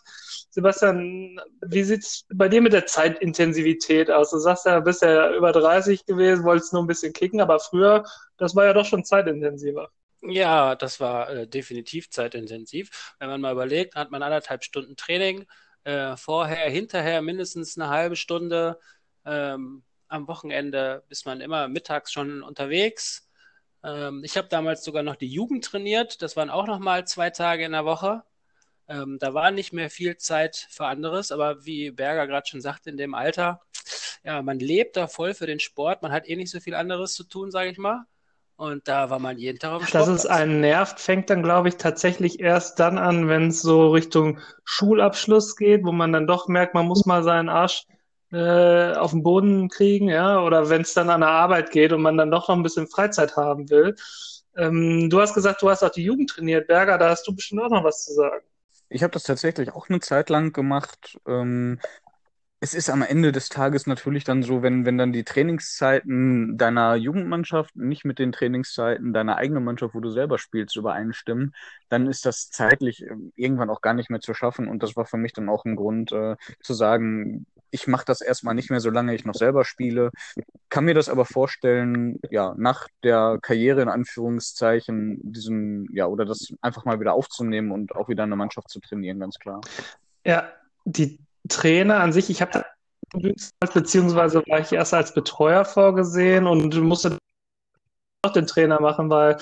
Sebastian, wie sieht's bei dir mit der Zeitintensivität aus? Du sagst ja, bist ja über 30 gewesen, wolltest nur ein bisschen kicken, aber früher, das war ja doch schon zeitintensiver. Ja, das war äh, definitiv zeitintensiv. Wenn man mal überlegt, hat man anderthalb Stunden Training, äh, vorher, hinterher mindestens eine halbe Stunde. Ähm, am Wochenende ist man immer mittags schon unterwegs. Ähm, ich habe damals sogar noch die Jugend trainiert. Das waren auch noch mal zwei Tage in der Woche. Ähm, da war nicht mehr viel Zeit für anderes, aber wie Berger gerade schon sagte, in dem Alter, ja, man lebt da voll für den Sport. Man hat eh nicht so viel anderes zu tun, sage ich mal. Und da war man jeden Tag auf dem Dass es einen nervt, fängt dann, glaube ich, tatsächlich erst dann an, wenn es so Richtung Schulabschluss geht, wo man dann doch merkt, man muss mal seinen Arsch äh, auf den Boden kriegen, ja, oder wenn es dann an der Arbeit geht und man dann doch noch ein bisschen Freizeit haben will. Ähm, du hast gesagt, du hast auch die Jugend trainiert, Berger, da hast du bestimmt auch noch was zu sagen. Ich habe das tatsächlich auch eine Zeit lang gemacht. Ähm, es ist am Ende des Tages natürlich dann so, wenn, wenn dann die Trainingszeiten deiner Jugendmannschaft nicht mit den Trainingszeiten deiner eigenen Mannschaft, wo du selber spielst, übereinstimmen, dann ist das zeitlich äh, irgendwann auch gar nicht mehr zu schaffen. Und das war für mich dann auch ein Grund äh, zu sagen, ich mache das erstmal nicht mehr, solange ich noch selber spiele. Kann mir das aber vorstellen, ja, nach der Karriere in Anführungszeichen, diesen, ja, oder das einfach mal wieder aufzunehmen und auch wieder eine Mannschaft zu trainieren, ganz klar. Ja, die Trainer an sich, ich habe beziehungsweise war ich erst als Betreuer vorgesehen und musste auch den Trainer machen, weil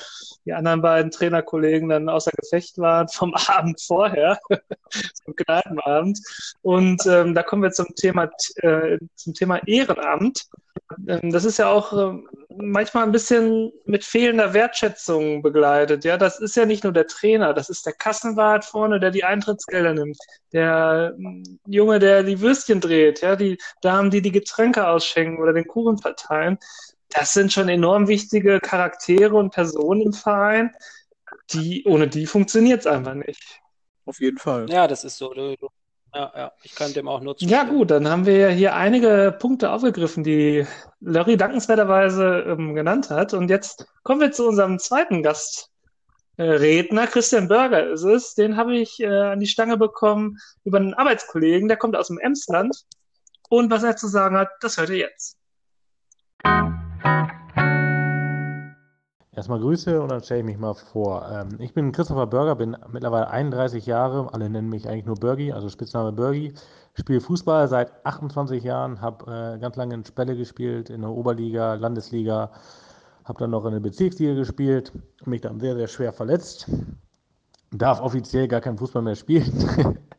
die anderen beiden Trainerkollegen dann außer Gefecht waren vom <laughs> Abend vorher, <laughs> zum Kneipenabend. Und ähm, da kommen wir zum Thema, äh, zum Thema Ehrenamt. Ähm, das ist ja auch äh, manchmal ein bisschen mit fehlender Wertschätzung begleitet. Ja, das ist ja nicht nur der Trainer, das ist der Kassenwart vorne, der die Eintrittsgelder nimmt, der äh, Junge, der die Würstchen dreht, ja, die Damen, die die Getränke ausschenken oder den Kuchen verteilen das sind schon enorm wichtige Charaktere und Personen im Verein, die, ohne die funktioniert es einfach nicht. Auf jeden Fall. Ja, das ist so. Du, du, ja, ja, ich kann dem auch nur zustimmen. Ja, gut, dann haben wir ja hier einige Punkte aufgegriffen, die Larry dankenswerterweise ähm, genannt hat. Und jetzt kommen wir zu unserem zweiten Gastredner. Christian Berger ist es. Den habe ich äh, an die Stange bekommen über einen Arbeitskollegen, der kommt aus dem Emsland. Und was er zu sagen hat, das hört ihr jetzt. Erstmal Grüße und dann stelle ich mich mal vor. Ähm, ich bin Christopher Burger, bin mittlerweile 31 Jahre, alle nennen mich eigentlich nur Bergi, also Spitzname Bergi. Spiele Fußball seit 28 Jahren, habe äh, ganz lange in Spelle gespielt, in der Oberliga, Landesliga, habe dann noch in der Bezirksliga gespielt, mich dann sehr, sehr schwer verletzt. Darf offiziell gar keinen Fußball mehr spielen. <laughs>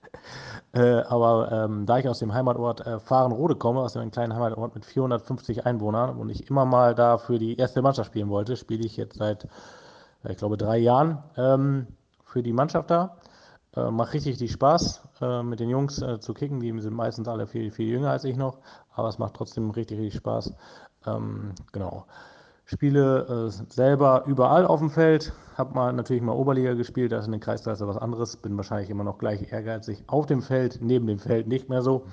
Äh, aber ähm, da ich aus dem Heimatort äh, Fahrenrode komme, aus einem kleinen Heimatort mit 450 Einwohnern und ich immer mal da für die erste Mannschaft spielen wollte, spiele ich jetzt seit, äh, ich glaube, drei Jahren ähm, für die Mannschaft da. Äh, macht richtig, richtig Spaß, äh, mit den Jungs äh, zu kicken. Die sind meistens alle viel, viel jünger als ich noch, aber es macht trotzdem richtig, richtig Spaß. Ähm, genau. Spiele äh, selber überall auf dem Feld. Habe mal natürlich mal Oberliga gespielt, da ist in der Kreisklasse was anderes. Bin wahrscheinlich immer noch gleich ehrgeizig. Auf dem Feld, neben dem Feld nicht mehr so.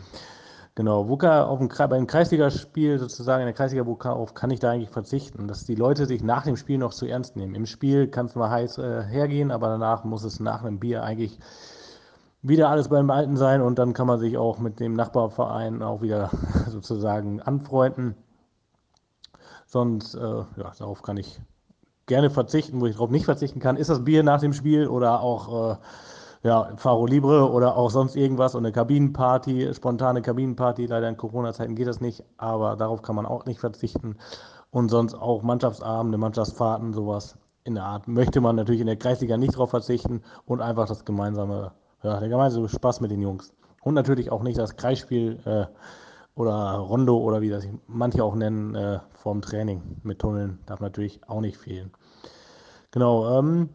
Genau, wo kann, auf dem, beim Kreisligaspiel sozusagen, in der Kreisliga, wo kann, auf kann ich da eigentlich verzichten? Dass die Leute sich nach dem Spiel noch zu ernst nehmen. Im Spiel kann es mal heiß äh, hergehen, aber danach muss es nach einem Bier eigentlich wieder alles beim Alten sein und dann kann man sich auch mit dem Nachbarverein auch wieder <laughs> sozusagen anfreunden. Sonst, äh, ja, darauf kann ich gerne verzichten. Wo ich darauf nicht verzichten kann, ist das Bier nach dem Spiel oder auch äh, ja, Faro Libre oder auch sonst irgendwas und eine Kabinenparty, spontane Kabinenparty. Leider in Corona-Zeiten geht das nicht, aber darauf kann man auch nicht verzichten. Und sonst auch Mannschaftsabende, Mannschaftsfahrten, sowas in der Art möchte man natürlich in der Kreisliga nicht darauf verzichten und einfach das gemeinsame, ja, der gemeinsame Spaß mit den Jungs. Und natürlich auch nicht das Kreisspiel. Äh, oder Rondo oder wie das manche auch nennen, äh, vorm Training mit Tunneln darf natürlich auch nicht fehlen. Genau, ähm,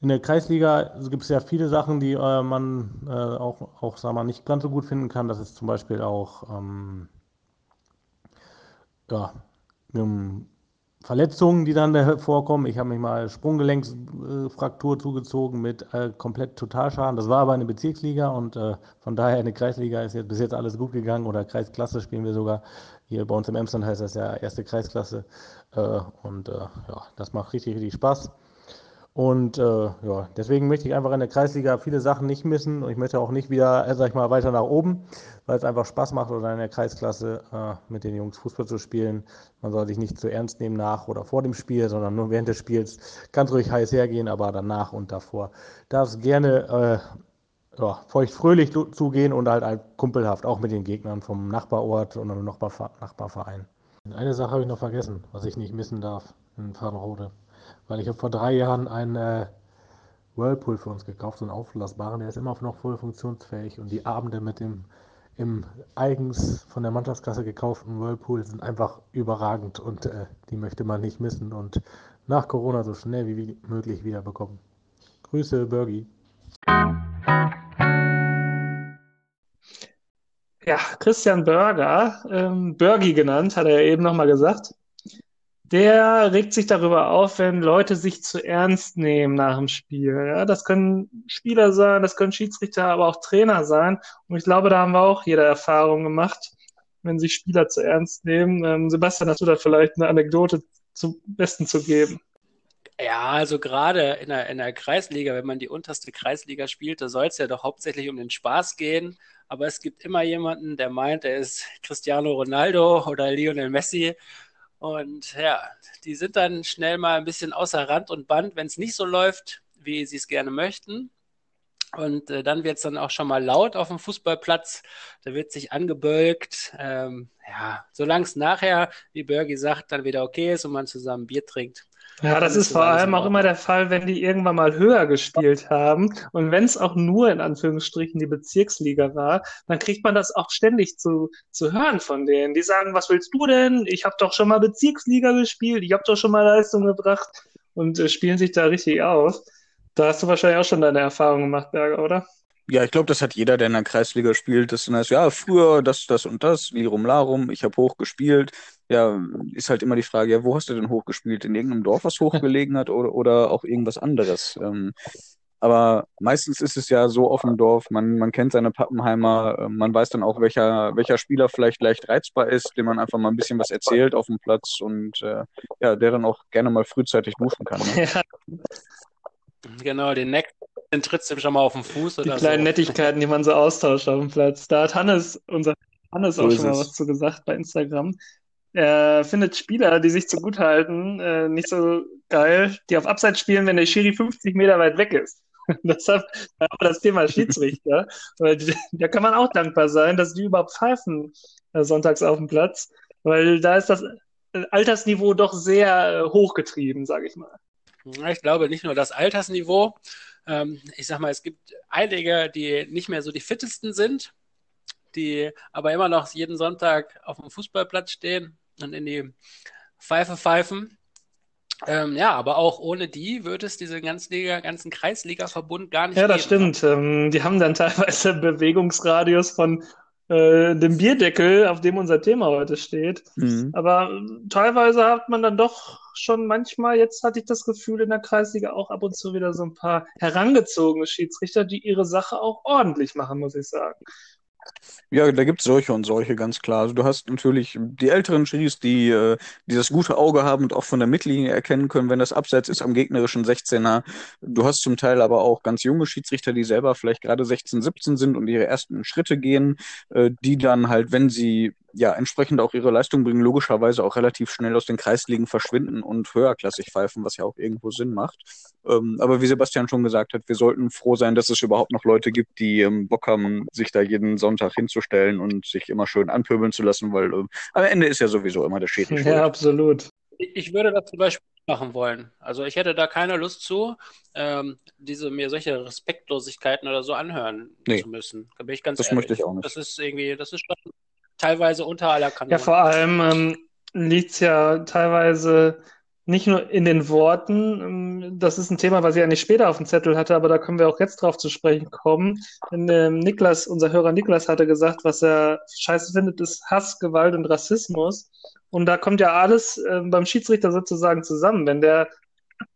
in der Kreisliga gibt es ja viele Sachen, die äh, man äh, auch, auch sagen wir, nicht ganz so gut finden kann. Das ist zum Beispiel auch ähm, ja, Verletzungen, die dann vorkommen. Ich habe mich mal Sprunggelenksfraktur zugezogen mit äh, komplett Totalschaden. Das war aber eine Bezirksliga und äh, von daher eine Kreisliga ist jetzt bis jetzt alles gut gegangen oder Kreisklasse spielen wir sogar. Hier bei uns im Emsland heißt das ja erste Kreisklasse äh, und äh, ja, das macht richtig, richtig Spaß. Und äh, ja, deswegen möchte ich einfach in der Kreisliga viele Sachen nicht missen und ich möchte auch nicht wieder, äh, sag ich mal, weiter nach oben, weil es einfach Spaß macht oder in der Kreisklasse äh, mit den Jungs Fußball zu spielen. Man soll sich nicht zu ernst nehmen nach oder vor dem Spiel, sondern nur während des Spiels ganz ruhig heiß hergehen, aber danach und davor darf es gerne äh, ja, feucht-fröhlich zugehen und halt, halt kumpelhaft, auch mit den Gegnern vom Nachbarort oder Nachbarverein. Eine Sache habe ich noch vergessen, was ich nicht missen darf in Fadenrode weil ich habe vor drei Jahren einen äh, Whirlpool für uns gekauft, so einen auflassbaren, der ist immer noch voll funktionsfähig und die Abende mit dem im eigens von der Mannschaftskasse gekauften Whirlpool sind einfach überragend und äh, die möchte man nicht missen und nach Corona so schnell wie möglich wiederbekommen. Grüße, Bergi. Ja, Christian Burger, ähm, Bergi genannt, hat er eben nochmal gesagt der regt sich darüber auf, wenn Leute sich zu ernst nehmen nach dem Spiel. Ja, das können Spieler sein, das können Schiedsrichter, aber auch Trainer sein. Und ich glaube, da haben wir auch jede Erfahrung gemacht, wenn sich Spieler zu ernst nehmen. Ähm, Sebastian, hast du da vielleicht eine Anekdote zum Besten zu geben? Ja, also gerade in der, in der Kreisliga, wenn man die unterste Kreisliga spielt, da soll es ja doch hauptsächlich um den Spaß gehen. Aber es gibt immer jemanden, der meint, er ist Cristiano Ronaldo oder Lionel Messi und ja, die sind dann schnell mal ein bisschen außer Rand und Band, wenn es nicht so läuft, wie sie es gerne möchten. Und äh, dann wird es dann auch schon mal laut auf dem Fußballplatz. Da wird sich angebölkt. Ähm, ja, solange es nachher, wie Bergi sagt, dann wieder okay ist und man zusammen Bier trinkt, ja, das ist vor allem auch immer der Fall, wenn die irgendwann mal höher gespielt haben. Und wenn es auch nur in Anführungsstrichen die Bezirksliga war, dann kriegt man das auch ständig zu, zu hören von denen. Die sagen, was willst du denn? Ich habe doch schon mal Bezirksliga gespielt, ich habe doch schon mal Leistung gebracht und äh, spielen sich da richtig aus. Da hast du wahrscheinlich auch schon deine Erfahrung gemacht, Berger, oder? Ja, ich glaube, das hat jeder, der in der Kreisliga spielt. Das heißt, ja, früher das, das und das, Lirum Larum, ich habe hoch gespielt. Ja, ist halt immer die Frage, ja, wo hast du denn hochgespielt? In irgendeinem Dorf, was hochgelegen hat oder, oder auch irgendwas anderes? Ähm, aber meistens ist es ja so auf dem Dorf, man, man kennt seine Pappenheimer, äh, man weiß dann auch, welcher, welcher Spieler vielleicht leicht reizbar ist, dem man einfach mal ein bisschen was erzählt auf dem Platz und äh, ja, der dann auch gerne mal frühzeitig duschen kann. Ne? <laughs> Ja. Genau, den Neck den trittst du schon mal auf den Fuß die oder Die kleinen so. Nettigkeiten, die man so austauscht auf dem Platz. Da hat Hannes, unser Hannes so auch schon mal was zu gesagt bei Instagram. Er findet Spieler, die sich zu gut halten, äh, nicht so geil, die auf Abseits spielen, wenn der Schiri 50 Meter weit weg ist. <laughs> Deshalb aber das Thema Schiedsrichter. <laughs> Weil da kann man auch dankbar sein, dass die überhaupt pfeifen äh, sonntags auf dem Platz. Weil da ist das Altersniveau doch sehr äh, hochgetrieben, sage ich mal. Ich glaube nicht nur das Altersniveau, Ähm, ich sag mal, es gibt einige, die nicht mehr so die fittesten sind, die aber immer noch jeden Sonntag auf dem Fußballplatz stehen und in die Pfeife pfeifen. Ähm, ja, aber auch ohne die würde es diesen ganzen, Liga, ganzen Kreisliga-Verbund gar nicht Ja, das geben. stimmt. Ähm, die haben dann <laughs> teilweise Bewegungsradius von äh, dem Bierdeckel, auf dem unser Thema heute steht. Mhm. Aber ähm, teilweise hat man dann doch schon manchmal, jetzt hatte ich das Gefühl in der Kreisliga auch ab und zu wieder so ein paar herangezogene Schiedsrichter, die ihre Sache auch ordentlich machen, muss ich sagen. Ja, da gibt's solche und solche, ganz klar. Also du hast natürlich die älteren Schiris, die, äh, die das gute Auge haben und auch von der Mittellinie erkennen können, wenn das Abseits ist am gegnerischen 16er. Du hast zum Teil aber auch ganz junge Schiedsrichter, die selber vielleicht gerade 16, 17 sind und ihre ersten Schritte gehen, äh, die dann halt, wenn sie ja entsprechend auch ihre Leistung bringen, logischerweise auch relativ schnell aus den Kreisligen verschwinden und höherklassig pfeifen, was ja auch irgendwo Sinn macht. Ähm, aber wie Sebastian schon gesagt hat, wir sollten froh sein, dass es überhaupt noch Leute gibt, die ähm, Bock haben, sich da jeden Sonntag hinzustellen und sich immer schön anpöbeln zu lassen, weil ähm, am Ende ist ja sowieso immer der Schädel <laughs> Ja, absolut. Ich ich würde das zum Beispiel machen wollen. Also ich hätte da keine Lust zu, ähm, diese mir solche Respektlosigkeiten oder so anhören Nee. zu müssen. Da bin ich ganz Das ehrlich. möchte ich auch nicht. Das ist irgendwie, das ist schon teilweise unter aller Kanone. Ja, vor allem ähm, liegt es ja teilweise nicht nur in den Worten. Ähm, das ist ein Thema, was ich eigentlich später auf dem Zettel hatte, aber da können wir auch jetzt drauf zu sprechen kommen. Denn, ähm, Niklas, unser Hörer Niklas hatte gesagt, was er scheiße findet, ist Hass, Gewalt und Rassismus. Und da kommt ja alles ähm, beim Schiedsrichter sozusagen zusammen. Wenn der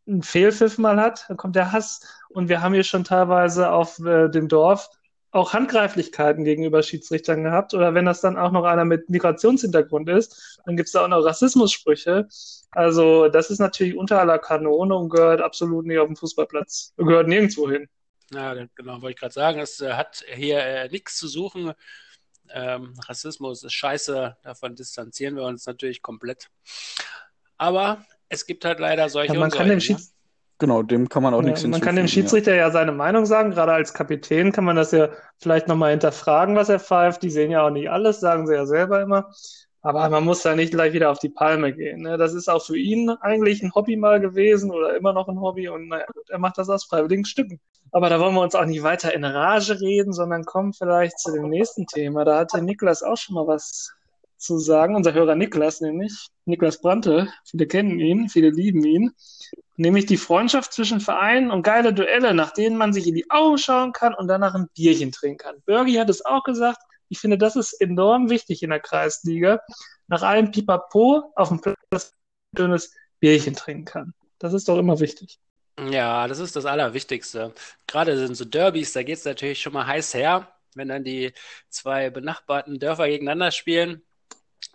einen Fehlpfiff mal hat, dann kommt der Hass. Und wir haben hier schon teilweise auf äh, dem Dorf auch Handgreiflichkeiten gegenüber Schiedsrichtern gehabt. Oder wenn das dann auch noch einer mit Migrationshintergrund ist, dann gibt es da auch noch Rassismussprüche. Also das ist natürlich unter aller Kanone und gehört absolut nicht auf den Fußballplatz. Gehört nirgendwo hin. Ja, genau, wollte ich gerade sagen. Es äh, hat hier äh, nichts zu suchen. Ähm, Rassismus ist scheiße, davon distanzieren wir uns natürlich komplett. Aber es gibt halt leider solche Ja, man und kann dem solche, ne? Schieds Genau, dem kann man auch Ja, nichts man kann dem hinzufügen. Ja. Schiedsrichter ja seine Meinung sagen, gerade als Kapitän kann man das ja vielleicht nochmal hinterfragen, was er pfeift. Die sehen ja auch nicht alles, sagen sie ja selber immer. Aber man muss da nicht gleich wieder auf die Palme gehen. Ne? Das ist auch für ihn eigentlich ein Hobby mal gewesen oder immer noch ein Hobby und naja, er macht das aus freiwilligen Stücken. Aber da wollen wir uns auch nicht weiter in Rage reden, sondern kommen vielleicht zu dem nächsten Thema. Da hatte Niklas auch schon mal was zu sagen, unser Hörer Niklas nämlich, Niklas Brandte, viele kennen ihn, viele lieben ihn, nämlich die Freundschaft zwischen Vereinen und geile Duelle, nach denen man sich in die Augen schauen kann und danach ein Bierchen trinken kann. Bergi hat es auch gesagt, ich finde, das ist enorm wichtig in der Kreisliga, nach allem Pipapo auf dem Platz ein schönes Bierchen trinken kann. Das ist doch immer wichtig. Ja, das ist das Allerwichtigste. Gerade sind so Derbys, da geht es natürlich schon mal heiß her, wenn dann die zwei benachbarten Dörfer gegeneinander spielen.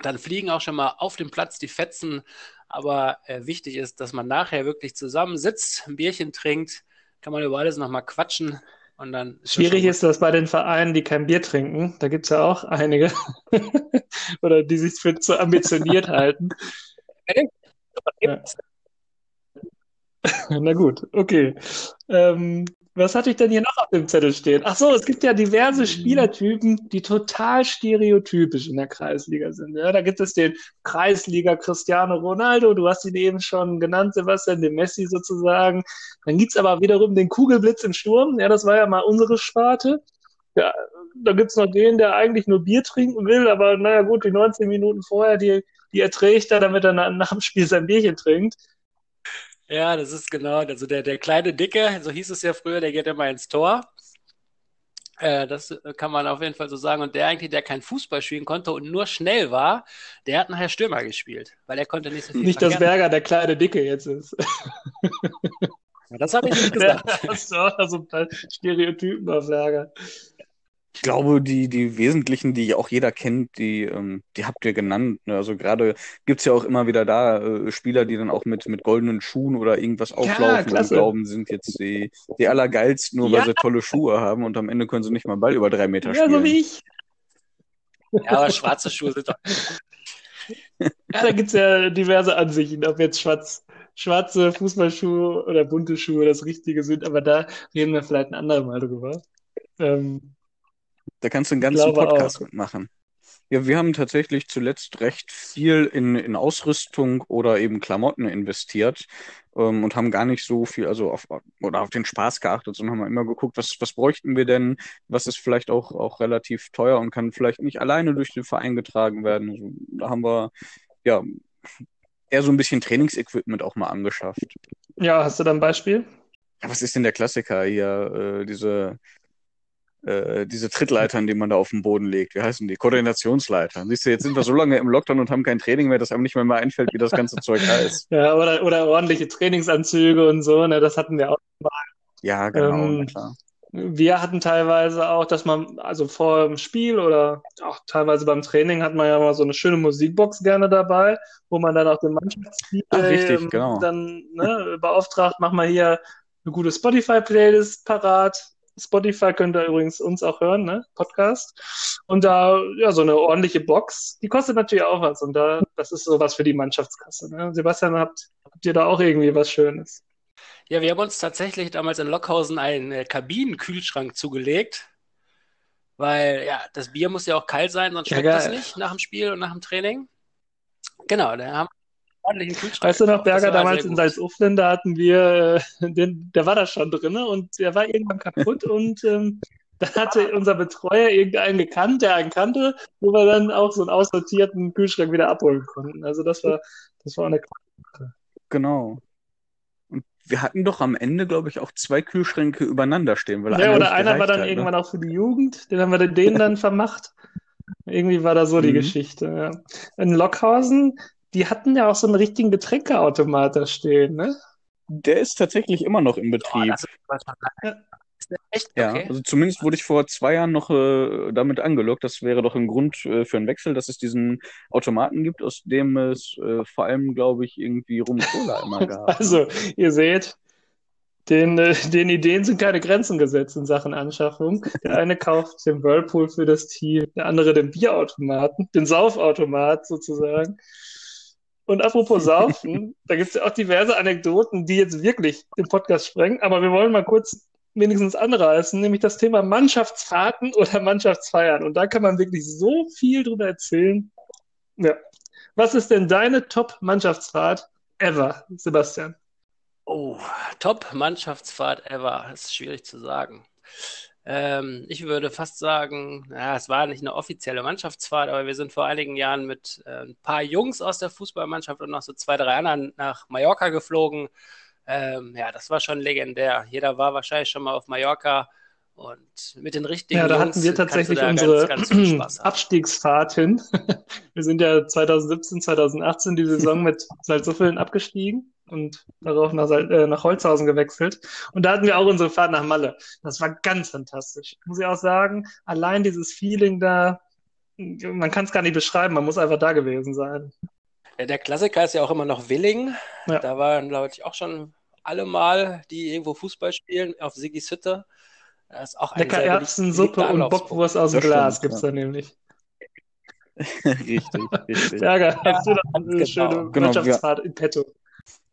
Dann fliegen auch schon mal auf dem Platz die Fetzen. Aber äh, wichtig ist, dass man nachher wirklich zusammen sitzt, ein Bierchen trinkt, kann man über alles nochmal quatschen. Und dann ist Schwierig ist das bei den Vereinen, die kein Bier trinken. Da gibt's ja auch einige. <laughs> Oder die sich für zu ambitioniert halten. <laughs> Ja. <laughs> Na gut, okay. Ähm, was hatte ich denn hier noch auf dem Zettel stehen? Ach so, es gibt ja diverse Spielertypen, die total stereotypisch in der Kreisliga sind. Ja, da gibt es den Kreisliga Cristiano Ronaldo, du hast ihn eben schon genannt, Sebastian, den Messi sozusagen. Dann gibt's aber wiederum den Kugelblitz im Sturm. Ja, das war ja mal unsere Sparte. Ja, da gibt's noch den, der eigentlich nur Bier trinken will, aber naja gut, die 19 Minuten vorher, die, die erträgt er, damit er nach, nach dem Spiel sein Bierchen trinkt. Ja, das ist genau, also der, der kleine Dicke, so hieß es ja früher, der geht immer ins Tor. Äh, das kann man auf jeden Fall so sagen. Und der eigentlich, der kein Fußball spielen konnte und nur schnell war, der hat nachher Stürmer gespielt, weil er konnte nicht so viel Nicht, dass. Berger der kleine Dicke jetzt ist. Ja, Das habe ich nicht <laughs> gesagt. hast du auch so ein paar Stereotypen auf Lager. Ich glaube, die, die wesentlichen, die auch jeder kennt, die, ähm, die habt ihr genannt. ne? Also gerade gibt's ja auch immer wieder da äh, Spieler, die dann auch mit, mit goldenen Schuhen oder irgendwas auflaufen und klasse. glauben, sind jetzt die, die allergeilsten, nur weil Ja. sie tolle Schuhe haben und am Ende können sie nicht mal Ball über drei Meter Ja, so spielen. wie ich. Ja, aber schwarze Schuhe sind doch. <laughs> Ja, da gibt's ja diverse Ansichten, ob jetzt schwarz, schwarze Fußballschuhe oder bunte Schuhe das Richtige sind, aber da reden wir vielleicht ein andermal drüber. Ähm, Da kannst du einen ganzen Podcast auch. mitmachen. Ja, wir haben tatsächlich zuletzt recht viel in, in Ausrüstung oder eben Klamotten investiert ähm, und haben gar nicht so viel, also auf, oder auf den Spaß geachtet, sondern haben immer geguckt, was, was bräuchten wir denn, was ist vielleicht auch, auch relativ teuer und kann vielleicht nicht alleine durch den Verein getragen werden. Also, da haben wir ja eher so ein bisschen Trainingsequipment auch mal angeschafft. Ja, hast du da ein Beispiel? Ja, was ist denn der Klassiker hier? Äh, diese äh, diese Trittleitern, die man da auf den Boden legt. Wie heißen die? Koordinationsleitern. Siehst du, jetzt sind wir so lange im Lockdown und haben kein Training mehr, dass einem nicht mehr mal einfällt, wie das ganze Zeug heißt. Ja, oder, oder ordentliche Trainingsanzüge und so, ne, das hatten wir auch mal. Ja, genau, Ähm, klar. Wir hatten teilweise auch, dass man, also vor dem Spiel oder auch teilweise beim Training hat man ja mal so eine schöne Musikbox gerne dabei, wo man dann auch den richtig, ähm, genau. dann ne, beauftragt, mach mal hier eine gute Spotify-Playlist parat. Spotify könnt ihr übrigens uns auch hören, ne? Podcast. Und da, ja, so eine ordentliche Box, die kostet natürlich auch was. Und da, das ist sowas für die Mannschaftskasse. Ne? Sebastian, habt, habt ihr da auch irgendwie was Schönes? Ja, wir haben uns tatsächlich damals in Lockhausen einen äh, Kabinenkühlschrank zugelegt, weil ja, das Bier muss ja auch kalt sein, sonst Ja, schmeckt das geil. nicht nach dem Spiel und nach dem Training. Genau, da haben ordentlichen Kühlschrank Weißt du noch, Berger, damals in. Salzuflen, da hatten wir, äh, den, der war da schon drin und der war irgendwann kaputt <laughs> und ähm, dann hatte unser Betreuer irgendeinen gekannt, der einen kannte, wo wir dann auch so einen aussortierten Kühlschrank wieder abholen konnten. Also das war, das war eine Genau. Und wir hatten doch am Ende, glaube ich, auch zwei Kühlschränke übereinander stehen, weil Ja, einer oder einer war dann hat, ne? irgendwann auch für die Jugend, den haben wir den <laughs> dann vermacht. Irgendwie war da so die Mhm. Geschichte, ja. In Lockhausen, die hatten ja auch so einen richtigen Getränkeautomat da stehen, ne? Der ist tatsächlich immer noch im Oh, Betrieb. der echt Ja, okay. also zumindest wurde ich vor zwei Jahren noch äh, damit angelockt. Das wäre doch ein Grund äh, für einen Wechsel, dass es diesen Automaten gibt, aus dem es äh, vor allem, glaube ich, irgendwie Rum Cola <laughs> immer gab. ne? Also, ihr seht, den, äh, den Ideen sind keine Grenzen gesetzt in Sachen Anschaffung. Der eine kauft den Whirlpool für das Team, der andere den Bierautomaten, den Saufautomat sozusagen. Und apropos <laughs> Saufen, da gibt es ja auch diverse Anekdoten, die jetzt wirklich den Podcast sprengen, aber wir wollen mal kurz wenigstens anreißen, nämlich das Thema Mannschaftsfahrten oder Mannschaftsfeiern. Und da kann man wirklich so viel drüber erzählen. Ja. Was ist denn deine Top-Mannschaftsfahrt ever, Sebastian? Oh, Top-Mannschaftsfahrt ever. Das ist schwierig zu sagen. Ähm, ich würde fast sagen, ja, es war nicht eine offizielle Mannschaftsfahrt, aber wir sind vor einigen Jahren mit äh, ein paar Jungs aus der Fußballmannschaft und noch so zwei, drei anderen nach Mallorca geflogen. Ähm, ja, das war schon legendär. Jeder war wahrscheinlich schon mal auf Mallorca und mit den richtigen Ja, da Jungs hatten wir tatsächlich unsere ganz, ganz. <clears throat> Abstiegsfahrt hin. <laughs> Wir sind ja 2017, 2018 die Saison mit Salzuffeln abgestiegen und darauf nach, äh, nach Holzhausen gewechselt. Und da hatten wir auch unsere Fahrt nach Malle. Das war ganz fantastisch. Muss ich auch sagen, allein dieses Feeling da, man kann es gar nicht beschreiben, man muss einfach da gewesen sein. Ja, der Klassiker ist ja auch immer noch Willingen. Ja. Da waren, glaube ich, auch schon alle mal, die irgendwo Fußball spielen, auf Sigis Hütte. Das ist auch ein Lecker Erbsensuppe und. Bockwurst aus dem Das Glas stimmt, gibt's ja. da nämlich. <laughs> Richtig, <laughs> richtig. Berger, hast du da eine genau. schöne Genau, wir- Mannschaftsfahrt in petto?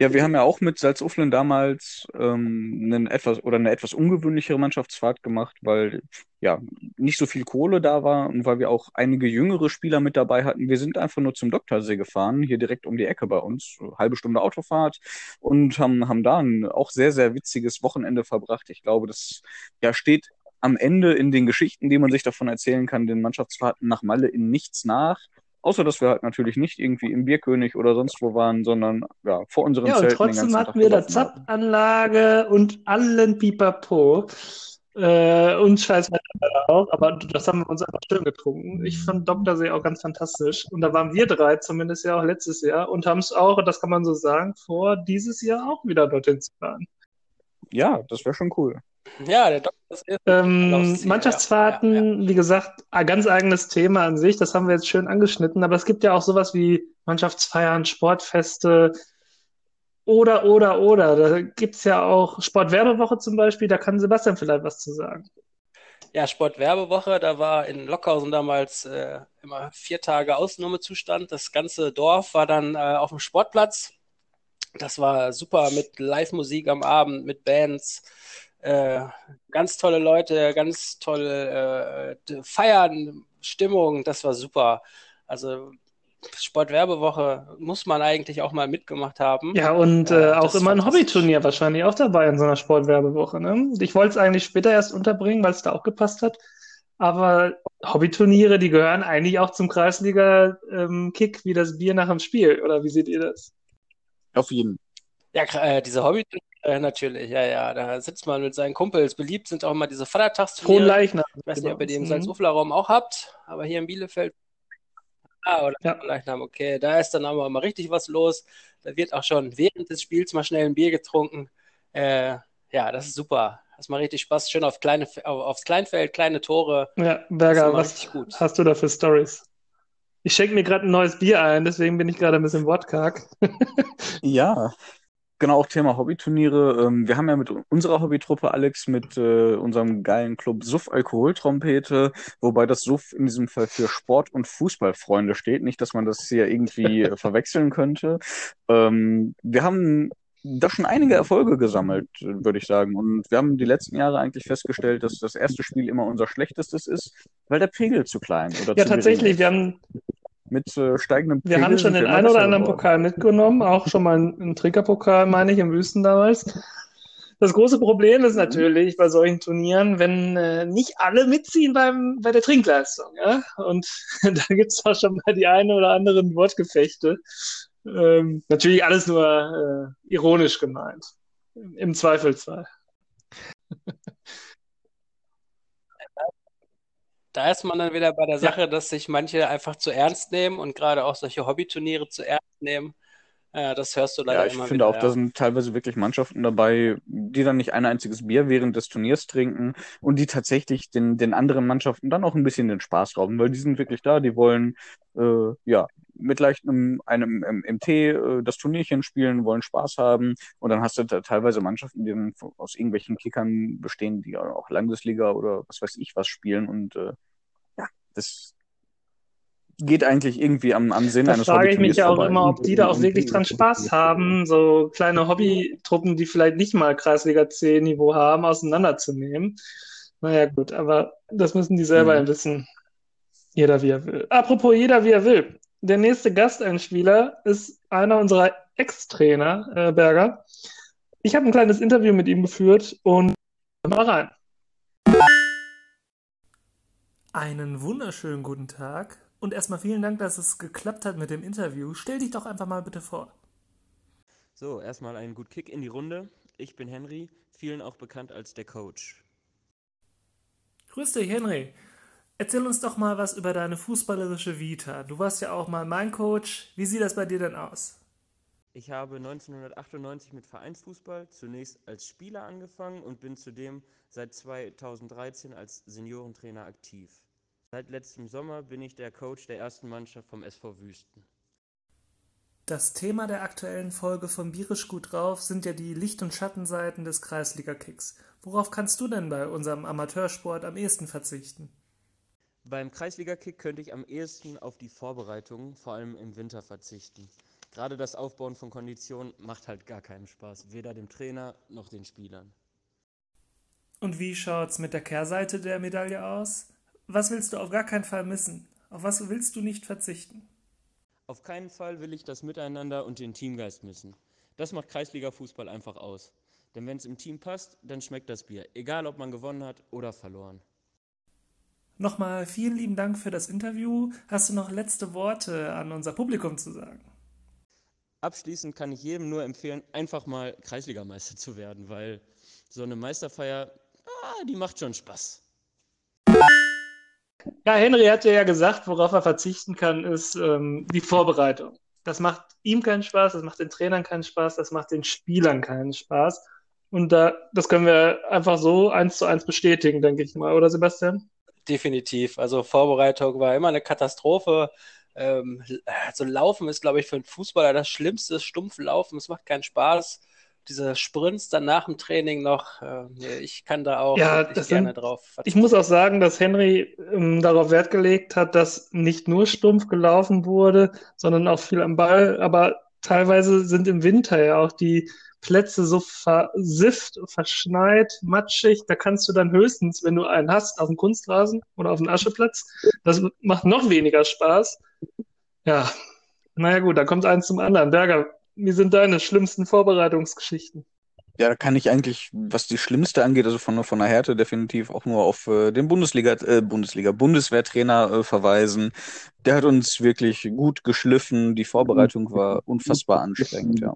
Ja, wir haben ja auch mit Salzuflen damals ähm, einen etwas oder eine etwas ungewöhnlichere Mannschaftsfahrt gemacht, weil ja nicht so viel Kohle da war und weil wir auch einige jüngere Spieler mit dabei hatten. Wir sind einfach nur zum Doktorsee gefahren, hier direkt um die Ecke bei uns, halbe Stunde Autofahrt und haben, haben da ein auch sehr, sehr witziges Wochenende verbracht. Ich glaube, das ja steht am Ende in den Geschichten, die man sich davon erzählen kann, den Mannschaftsfahrten nach Malle in nichts nach. Außer, dass wir halt natürlich nicht irgendwie im Bierkönig oder sonst wo waren, sondern ja, vor unseren Ja, und Zelten trotzdem hatten Tag wir da. Zapfanlage und allen Pipapo. Äh, und Scheiß auch, aber das haben wir uns einfach schön getrunken. Ich fand Doktorsee auch ganz fantastisch. Und da waren wir drei zumindest ja auch letztes Jahr und haben es auch, das kann man so sagen, vor dieses Jahr auch wieder dorthin zu fahren. Ja, das wäre schon cool. Ja, der Doktor ist Ähm, Mannschaftsfahrten, ja, ja, wie gesagt, ein ganz eigenes Thema an sich, das haben wir jetzt schön angeschnitten, aber es gibt ja auch sowas wie Mannschaftsfeiern, Sportfeste oder, oder, oder. Da gibt's ja auch Sportwerbewoche zum Beispiel, da kann Sebastian vielleicht was zu sagen. Ja, Sportwerbewoche, da war in Lockhausen damals äh, immer vier Tage Ausnahmezustand. Das ganze Dorf war dann äh, auf dem Sportplatz. Das war super mit Live-Musik am Abend, mit Bands. Äh, ganz tolle Leute, ganz tolle äh, Feiern, Stimmung, das war super. Also Sportwerbewoche muss man eigentlich auch mal mitgemacht haben. Ja, und äh, Äh, auch immer ein. Hobbyturnier wahrscheinlich auch dabei in so einer Sportwerbewoche, ne? Ich wollte es eigentlich später erst unterbringen, weil es da auch gepasst hat. Aber Hobbyturniere, die gehören eigentlich auch zum Kreisliga-Kick wie das Bier nach dem Spiel. Oder wie seht ihr das? Auf jeden. Ja, äh, diese Hobby, äh, natürlich, ja, ja. Da sitzt man mit seinen Kumpels. Beliebt sind auch immer diese Vatertagsturniere. Leichnam. Ich weiß nicht, ob ihr die im Mhm. Salzufler-Raum auch habt, aber hier in Bielefeld. Ah, oder Ja. Leichnam, okay. Da ist dann aber mal richtig was los. Da wird auch schon während des Spiels mal schnell ein Bier getrunken. Äh, ja, das ist super. Das macht richtig Spaß. Schön auf kleine, auf, aufs Kleinfeld, kleine Tore. Ja, Berger, was richtig gut. hast du da für Stories? Ich schenke mir gerade ein neues Bier ein, deswegen bin ich gerade ein bisschen wortkarg. Ja, genau, auch Thema Hobbyturniere. Ähm, wir haben ja mit unserer Hobbytruppe, Alex, mit äh, unserem geilen Club Suff Alkoholtrompete, wobei das Suff in diesem Fall für Sport- und Fußballfreunde steht. Nicht, dass man das hier irgendwie äh, <laughs> verwechseln könnte. Ähm, wir haben da schon einige Erfolge gesammelt, würde ich sagen. Und wir haben die letzten Jahre eigentlich festgestellt, dass das erste Spiel immer unser schlechtestes ist, weil der Pegel zu klein oder Ja, tatsächlich, wir haben, Mit äh, steigendem wir Pegel haben schon wir den einen oder anderen geworden. Pokal mitgenommen, auch schon mal einen, einen Trinkerpokal, meine ich, im Wüsten damals. Das große Problem ist natürlich bei solchen Turnieren, wenn äh, nicht alle mitziehen beim, bei der Trinkleistung. Ja? Und <laughs> da gibt's auch schon mal die eine oder anderen Wortgefechte. Ähm, natürlich alles nur äh, ironisch gemeint. Im Zweifelsfall. <laughs> Da ist man dann wieder bei der. Sache, dass sich manche einfach zu ernst nehmen und gerade auch solche Hobbyturniere zu ernst nehmen. Äh, das hörst du leider Ja, ich immer finde wieder, auch, da ja. sind teilweise wirklich Mannschaften dabei, die dann nicht ein einziges Bier während des Turniers trinken und die tatsächlich den, den anderen Mannschaften dann auch ein bisschen den Spaß rauben, weil die sind wirklich da, die wollen äh, ja mit leichtem einem M- MT äh, das Turnierchen spielen, wollen Spaß haben und dann hast du da teilweise Mannschaften, die dann aus irgendwelchen Kickern bestehen, die auch Landesliga oder was weiß ich was spielen und äh, ja, das geht eigentlich irgendwie am, am Sinn Da eines frage ich mich ja auch vorbei. immer, ob die da auch wirklich dran Spaß haben, so kleine Hobbytruppen, die vielleicht nicht mal Kreisliga C-Niveau haben, auseinanderzunehmen. Naja, gut, aber das müssen die selber Mhm. wissen. Jeder wie er will. Apropos jeder wie er will. Der nächste Gasteinspieler ist einer unserer Ex-Trainer, äh, Berger. Ich habe ein kleines Interview mit ihm geführt und mal rein. Einen wunderschönen guten Tag und erstmal vielen Dank, dass es geklappt hat mit dem Interview. Stell dich doch einfach mal bitte vor. So, erstmal einen gut Kick in die Runde. Ich bin Henry, vielen auch bekannt als der Coach. Grüß dich, Henry. Erzähl uns doch mal was über deine fußballerische Vita. Du warst ja auch mal mein Coach. Wie sieht das bei dir denn aus? Ich habe 1998 mit Vereinsfußball zunächst als Spieler angefangen und bin zudem seit 2013 als Seniorentrainer aktiv. Seit letztem Sommer bin ich der Coach der ersten Mannschaft vom SV Wüsten. Das Thema der aktuellen Folge von Bierisch gut drauf sind ja die Licht- und Schattenseiten des Kreisliga-Kicks. Worauf kannst du denn bei unserem Amateursport am ehesten verzichten? Beim Kreisliga-Kick könnte ich am ehesten auf die Vorbereitungen, vor allem im Winter, verzichten. Gerade das Aufbauen von Konditionen macht halt gar keinen Spaß, weder dem Trainer noch den Spielern. Und wie schaut's mit der Kehrseite der Medaille aus? Was willst du auf gar keinen Fall missen? Auf was willst du nicht verzichten? Auf keinen Fall will ich das Miteinander und den Teamgeist missen. Das macht Kreisliga-Fußball einfach aus. Denn wenn es im Team passt, dann schmeckt das Bier, egal ob man gewonnen hat oder verloren. Nochmal vielen lieben Dank für das Interview. Hast du noch letzte Worte an unser Publikum zu sagen? Abschließend kann ich jedem nur empfehlen, einfach mal Kreisligameister zu werden, weil so eine Meisterfeier, ah, die macht schon Spaß. Ja, Henry hat ja gesagt, worauf er verzichten kann, ist ähm, die Vorbereitung. Das macht ihm keinen Spaß, das macht den Trainern keinen Spaß, das macht den Spielern keinen Spaß. Und da, das können wir einfach so eins zu eins bestätigen, denke ich mal, oder Sebastian? Definitiv. Also Vorbereitung war immer eine Katastrophe. Ähm, also Laufen ist, glaube ich, für einen Fußballer das Schlimmste. Stumpf Laufen, es macht keinen Spaß. Diese Sprints dann nach dem Training noch, äh, ich kann da auch Ja, das gerne sind- drauf Ich verzichten. muss auch sagen, dass Henry ähm, darauf Wert gelegt hat, dass nicht nur stumpf gelaufen wurde, sondern auch viel am Ball. Aber teilweise sind im Winter ja auch die Plätze so versifft, verschneit, matschig. Da kannst du dann höchstens, wenn du einen hast, auf dem Kunstrasen oder auf dem Ascheplatz. Das macht noch weniger Spaß. Ja, naja gut, da kommt eins zum anderen. Berger, wie sind deine schlimmsten Vorbereitungsgeschichten? Ja, da kann ich eigentlich, was die schlimmste angeht, also von, von der Härte definitiv auch nur auf äh, den Bundesliga, äh, Bundesliga, Bundeswehrtrainer äh, verweisen. Der hat uns wirklich gut geschliffen. Die Vorbereitung war unfassbar anstrengend, ja.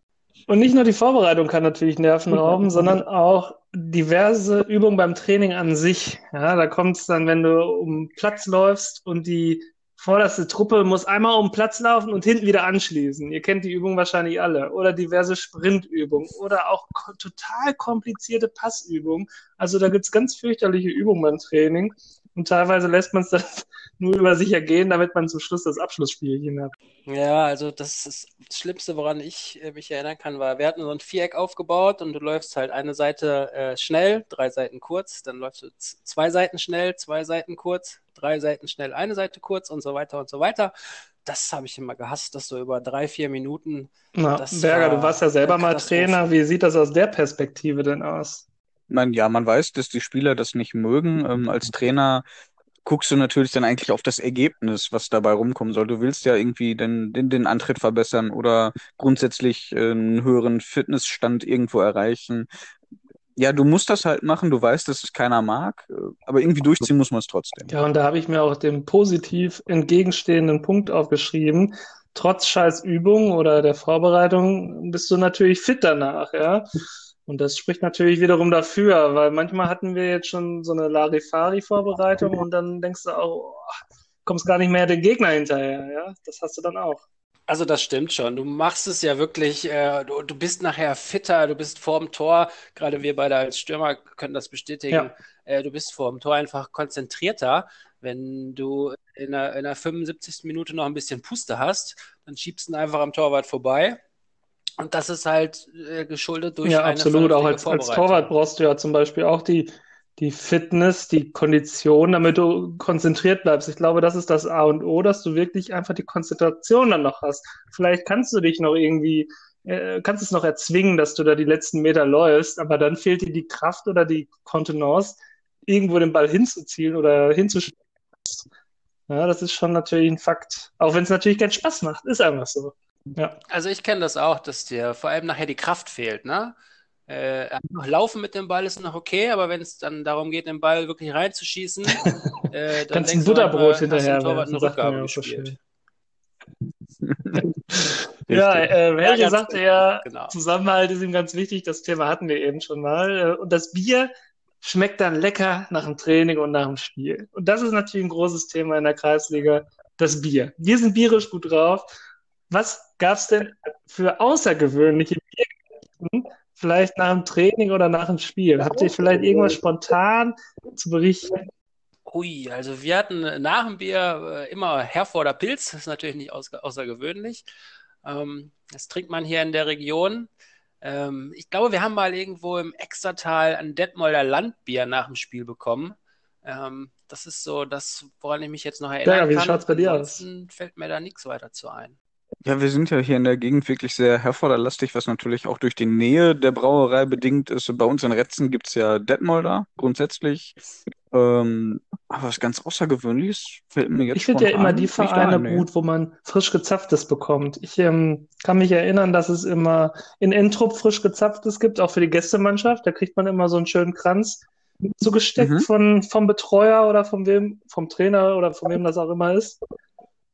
Und nicht nur die Vorbereitung kann natürlich Nerven rauben, sondern auch diverse Übungen beim Training an sich. Ja, da kommt es dann, wenn du um Platz läufst und die vorderste Truppe muss einmal um Platz laufen und hinten wieder anschließen. Ihr kennt die Übung wahrscheinlich alle. Oder diverse Sprintübungen oder auch total komplizierte Passübungen. Also da gibt's ganz fürchterliche Übungen beim Training. Und teilweise lässt man es <laughs> nur über sich ergehen, damit man zum Schluss das Abschlussspielchen hat. Ja, also das ist das Schlimmste, woran ich äh, mich erinnern kann, war, wir hatten so ein Viereck aufgebaut und du läufst halt eine Seite äh, schnell, drei Seiten kurz, dann läufst du zwei Seiten schnell, zwei Seiten kurz, drei Seiten schnell, eine Seite kurz und so weiter und so weiter. Das habe ich immer gehasst, dass so über drei, vier Minuten. Na, Berger, war du warst ja selber mal Trainer. Wie sieht das aus der Perspektive denn aus? Man, ja, man weiß, dass die Spieler das nicht mögen. Ähm, als Trainer guckst du natürlich dann eigentlich auf das Ergebnis, was dabei rumkommen soll. Du willst ja irgendwie den, den, den Antritt verbessern oder grundsätzlich äh, einen höheren Fitnessstand irgendwo erreichen. Ja, du musst das halt machen, du weißt, dass es keiner mag, äh, aber irgendwie durchziehen muss man es trotzdem. Ja, und da habe ich mir auch den positiv entgegenstehenden Punkt aufgeschrieben. Trotz scheiß Übung oder der Vorbereitung bist du natürlich fit danach, ja. Und das spricht natürlich wiederum dafür, weil manchmal hatten wir jetzt schon so eine Larifari-Vorbereitung und dann denkst du auch, oh, kommst gar nicht mehr den Gegner hinterher, ja. Das hast du dann auch. Also das stimmt schon. Du machst es ja wirklich, äh, du, du bist nachher fitter, du bist vorm Tor, gerade wir beide als Stürmer können das bestätigen, ja. äh, du bist vorm Tor einfach konzentrierter. Wenn du in der, in der 75. Minute noch ein bisschen Puste hast, dann schiebst du ihn einfach am Torwart vorbei und das ist halt äh, geschuldet durch ja, absolut. Auch als, als Torwart brauchst du ja zum Beispiel auch die, die Fitness, die Kondition, damit du konzentriert bleibst. Ich glaube, das ist das A und O, dass du wirklich einfach die Konzentration dann noch hast. Vielleicht kannst du dich noch irgendwie, äh, kannst es noch erzwingen, dass du da die letzten Meter läufst, aber dann fehlt dir die Kraft oder die Kontenance, irgendwo den Ball hinzuzielen oder hinzuspielen. Ja, das ist schon natürlich ein Fakt. Auch wenn es natürlich keinen Spaß macht, ist einfach so. Ja. Also ich kenne das auch, dass dir vor allem nachher die Kraft fehlt, ne? Äh, noch laufen mit dem Ball ist noch okay, aber wenn es dann darum geht, den Ball wirklich reinzuschießen, <laughs> äh, dann Kannst ein Butterbrot mal, hinterher Torwart eine Rückgabe gespielt. <laughs> ja, äh, Helge ja, sagte ja, genau. Zusammenhalt ist ihm ganz wichtig, das Thema hatten wir eben schon mal. Äh, und das Bier schmeckt dann lecker nach dem Training und nach dem Spiel. Und das ist natürlich ein großes Thema in der Kreisliga, das Bier. Wir sind bierisch gut drauf was gab es denn für außergewöhnliche Biergeschichten, vielleicht nach dem Training oder nach dem Spiel? Habt ihr vielleicht irgendwas spontan zu berichten? Ui, also wir hatten nach dem Bier äh, immer Herforder Pilz, das ist natürlich nicht außergewöhnlich. Ähm, das trinkt man hier in der Region. Ähm, ich glaube, wir haben mal irgendwo im Extratal ein Detmolder Landbier nach dem Spiel bekommen. Ähm, das ist so das, woran ich mich jetzt noch erinnern ja, wie kann. Schaut's bei dir aus? fällt mir da nichts weiter zu ein. Ja, wir sind ja hier in der Gegend wirklich sehr herforderlastig, was natürlich auch durch die Nähe der Brauerei bedingt ist. Bei uns in Retzen gibt's ja Detmolder grundsätzlich. Ähm, aber was ganz Außergewöhnliches fällt mir jetzt Ich finde ja immer die Vereine ein, nee. gut, wo man frisch gezapftes bekommt. Ich ähm, kann mich erinnern, dass es immer in Entrup frisch gezapftes gibt, auch für die Gästemannschaft. Da kriegt man immer so einen schönen Kranz zugesteckt mhm. von, vom Betreuer oder von wem, vom Trainer oder von wem das auch immer ist.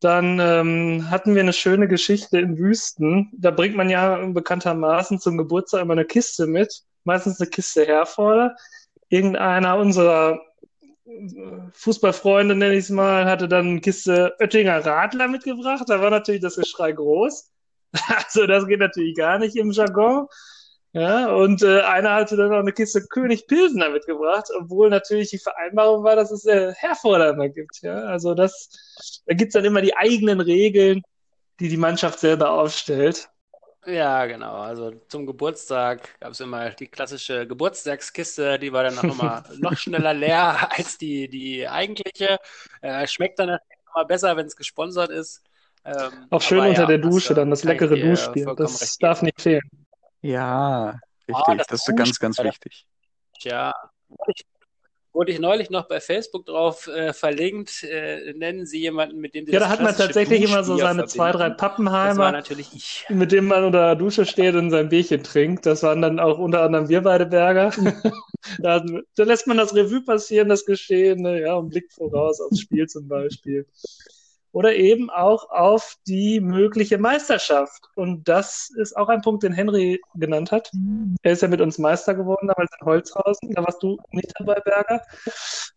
Dann ähm, hatten wir eine schöne Geschichte in Wüsten. Da bringt man ja bekanntermaßen zum Geburtstag immer eine Kiste mit, meistens eine Kiste Herforder. Irgendeiner unserer Fußballfreunde, nenne ich es mal, hatte dann eine Kiste Oettinger Radler mitgebracht. Da war natürlich das Geschrei groß. <laughs> Also das geht natürlich gar nicht im Jargon. Ja, und äh, einer hatte dann auch eine Kiste König Pilsener mitgebracht, obwohl natürlich die Vereinbarung war, dass es äh, Herforder immer gibt. Ja, also das, da gibt's dann immer die eigenen Regeln, die die Mannschaft selber aufstellt. Ja, genau. Also zum Geburtstag gab es immer die klassische Geburtstagskiste, die war dann auch immer <laughs> noch schneller leer als die, die eigentliche. Äh, schmeckt dann immer besser, wenn es gesponsert ist. Ähm, auch schön unter ja, der Dusche, dann das leckere Duschbier. Das darf nicht fehlen. Ja, Ah, richtig. das Das ist ganz, ganz wichtig. Ja, wurde ich neulich noch bei Facebook drauf äh, verlinkt. Äh, nennen Sie jemanden, mit dem Sie Ja, das da hat man klassische tatsächlich immer so Duschbier seine zwei, drei verbinden. Das war Pappenheimer, natürlich ich. mit denen man unter der Dusche steht und sein Bierchen trinkt. Das waren dann auch unter anderem wir beide Berger. <laughs> Da, da lässt man das Revue passieren, das Geschehene, ja, und blickt voraus aufs Spiel zum Beispiel. Oder eben auch auf die mögliche Meisterschaft. Und das ist auch ein Punkt, den Henry genannt hat. Er ist ja mit uns Meister geworden, damals in Holzhausen. Da warst du nicht dabei, Berger.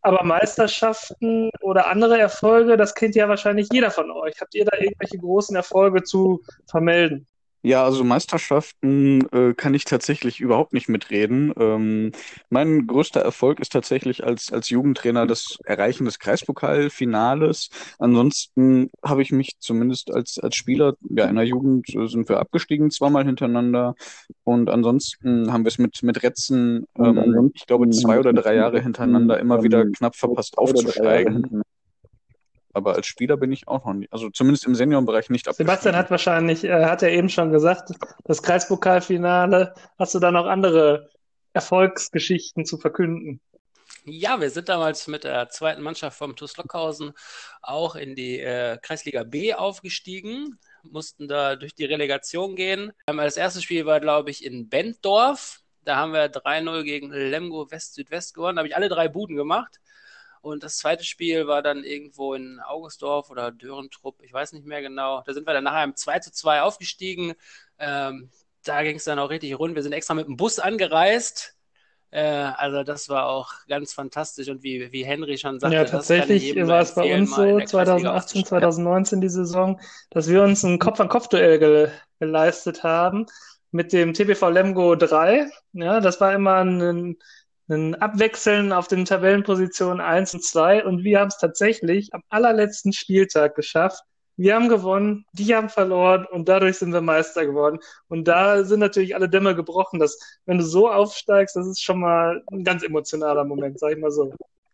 Aber Meisterschaften oder andere Erfolge, das kennt ja wahrscheinlich jeder von euch. Habt ihr da irgendwelche großen Erfolge zu vermelden? Ja, also Meisterschaften äh, kann ich tatsächlich überhaupt nicht mitreden. Ähm, mein größter Erfolg ist tatsächlich als, als Jugendtrainer das Erreichen des Kreispokalfinales. Ansonsten habe ich mich zumindest als, als Spieler, ja, in der Jugend äh, sind wir abgestiegen zweimal hintereinander. Und ansonsten haben wir es mit, mit Retzen, ähm, ich glaube, zwei oder drei Jahre hintereinander immer wieder knapp verpasst aufzusteigen. Aber als Spieler bin ich auch noch nicht, also zumindest im Seniorenbereich nicht Sebastian abgestiegen. hat wahrscheinlich, äh, hat er eben schon gesagt, das Kreispokalfinale. Hast du da noch andere Erfolgsgeschichten zu verkünden? Ja, wir sind damals mit der zweiten Mannschaft vom TuS Lockhausen auch in die äh, Kreisliga B aufgestiegen, mussten da durch die Relegation gehen. Ähm, das erste Spiel war, glaube ich, in Benddorf. Da haben wir 3-0 gegen Lemgo West-Südwest gewonnen. Da habe ich alle drei Buden gemacht. Und das zweite Spiel war dann irgendwo in Augustdorf oder Dörentrupp, ich weiß nicht mehr genau. Da sind wir dann nachher im 2 zu 2 aufgestiegen. Ähm, da ging es dann auch richtig rund. Wir sind extra mit dem Bus angereist. Äh, also das war auch ganz fantastisch. Und wie, wie Henry schon sagte, Ja, tatsächlich war es bei uns so, der Kreisliga 2018, aufzusteigen. 2019 die Saison, dass wir uns ein Kopf-an-Kopf-Duell ge geleistet haben mit dem TBV Lemgo 3. Ja, das war immer ein, ein Abwechseln auf den Tabellenpositionen 1 und 2 und wir haben es tatsächlich am allerletzten Spieltag geschafft. Wir haben gewonnen, die haben verloren und dadurch sind wir Meister geworden. Und da sind natürlich alle Dämme gebrochen, dass wenn du so aufsteigst, das ist schon mal ein ganz emotionaler Moment, sag ich mal so.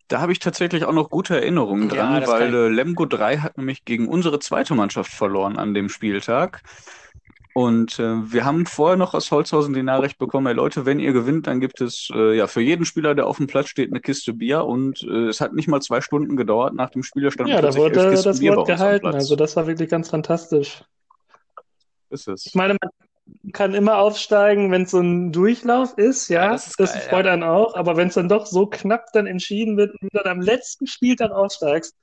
Da habe ich tatsächlich auch noch gute Erinnerungen Ja, dran, das weil äh, Lemgo 3 hat nämlich gegen unsere zweite Mannschaft verloren an dem Spieltag. Und äh, wir haben vorher noch aus Holzhausen die Nachricht bekommen, hey Leute, wenn ihr gewinnt, dann gibt es äh, ja für jeden Spieler, der auf dem Platz steht, eine Kiste Bier. Und äh, es hat nicht mal zwei Stunden gedauert. Nach dem Spiel standen Ja, da wurde das Bier Wort gehalten. Also das war wirklich ganz fantastisch. Ist es. Ich meine, man kann immer aufsteigen, wenn es so ein Durchlauf ist, Ja, ja, das ist das geil, freut ja. einen auch. Aber wenn es dann doch so knapp dann entschieden wird und du dann am letzten Spieltag aufsteigst,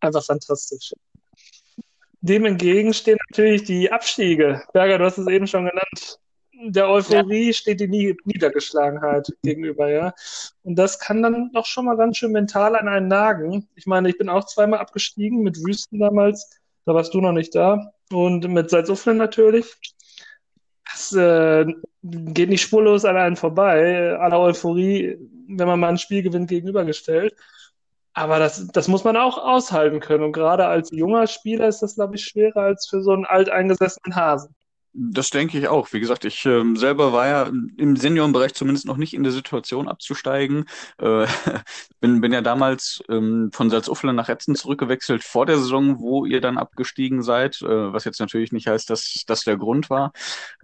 einfach fantastisch. Dem entgegen stehen natürlich die Abstiege. Berger, du hast es eben schon genannt. Der Euphorie steht die Nie- Niedergeschlagenheit gegenüber, ja. Und das kann dann doch schon mal ganz schön mental an einen nagen. Ich meine, ich bin auch zweimal abgestiegen mit Wüsten damals. Da warst du noch nicht da. Und mit Salzuflen natürlich. Das äh, geht nicht spurlos an einen vorbei. Aller Euphorie, wenn man mal ein Spiel gewinnt, gegenübergestellt. Aber das, das muss man auch aushalten können. Und gerade als junger Spieler ist das, glaube ich, schwerer als für so einen alteingesessenen Hasen. Das denke ich auch. Wie gesagt, ich ähm, selber war ja im Seniorenbereich zumindest noch nicht in der Situation abzusteigen. Äh, <laughs> bin, bin ja damals ähm, von Salzuflen nach Etzen zurückgewechselt vor der Saison, wo ihr dann abgestiegen seid, äh, was jetzt natürlich nicht heißt, dass das der Grund war.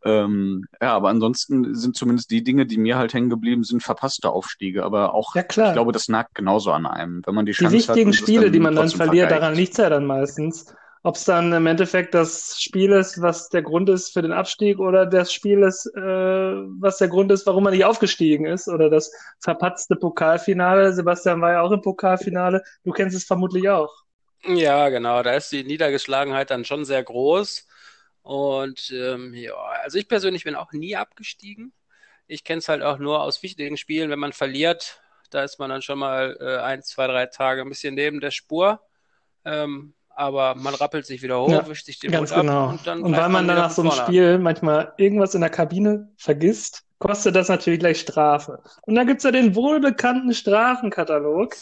Ähm, ja, aber ansonsten sind zumindest die Dinge, die mir halt hängen geblieben sind, verpasste Aufstiege. Aber auch, Ja, klar. ich glaube, das nagt genauso an einem, wenn man die Die Chance hat wichtigen es Spiele, die man dann verliert, vergeigt. daran liegt es ja dann meistens. Ob es dann im Endeffekt das Spiel ist, was der Grund ist für den Abstieg, oder das Spiel ist, äh, was der Grund ist, warum man nicht aufgestiegen ist, oder das verpatzte Pokalfinale. Sebastian war ja auch im Pokalfinale. Du kennst es vermutlich auch. Ja, genau, da ist die Niedergeschlagenheit dann schon sehr groß. Und ähm, ja, also ich persönlich bin auch nie abgestiegen. Ich kenne es halt auch nur aus wichtigen Spielen, wenn man verliert, da ist man dann schon mal äh, ein, zwei, drei Tage ein bisschen neben der Spur. Ähm, aber man rappelt sich wieder hoch, Ja, wischt sich den Ganz ab genau. und dann Und weil man dann nach so einem an. Spiel manchmal irgendwas in der Kabine vergisst, kostet das natürlich gleich Strafe. Und dann gibt's ja den wohlbekannten Strafenkatalog.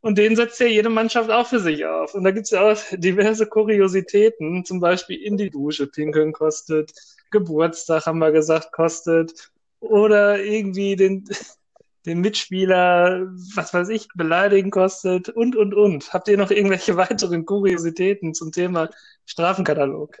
Und den setzt ja jede Mannschaft auch für sich auf. Und da gibt's ja auch diverse Kuriositäten, zum Beispiel in die Dusche pinkeln kostet, Geburtstag haben wir gesagt kostet, oder irgendwie den, den Mitspieler, was weiß ich, beleidigen kostet und, und, und. Habt ihr noch irgendwelche <laughs> weiteren Kuriositäten zum Thema Strafenkatalog?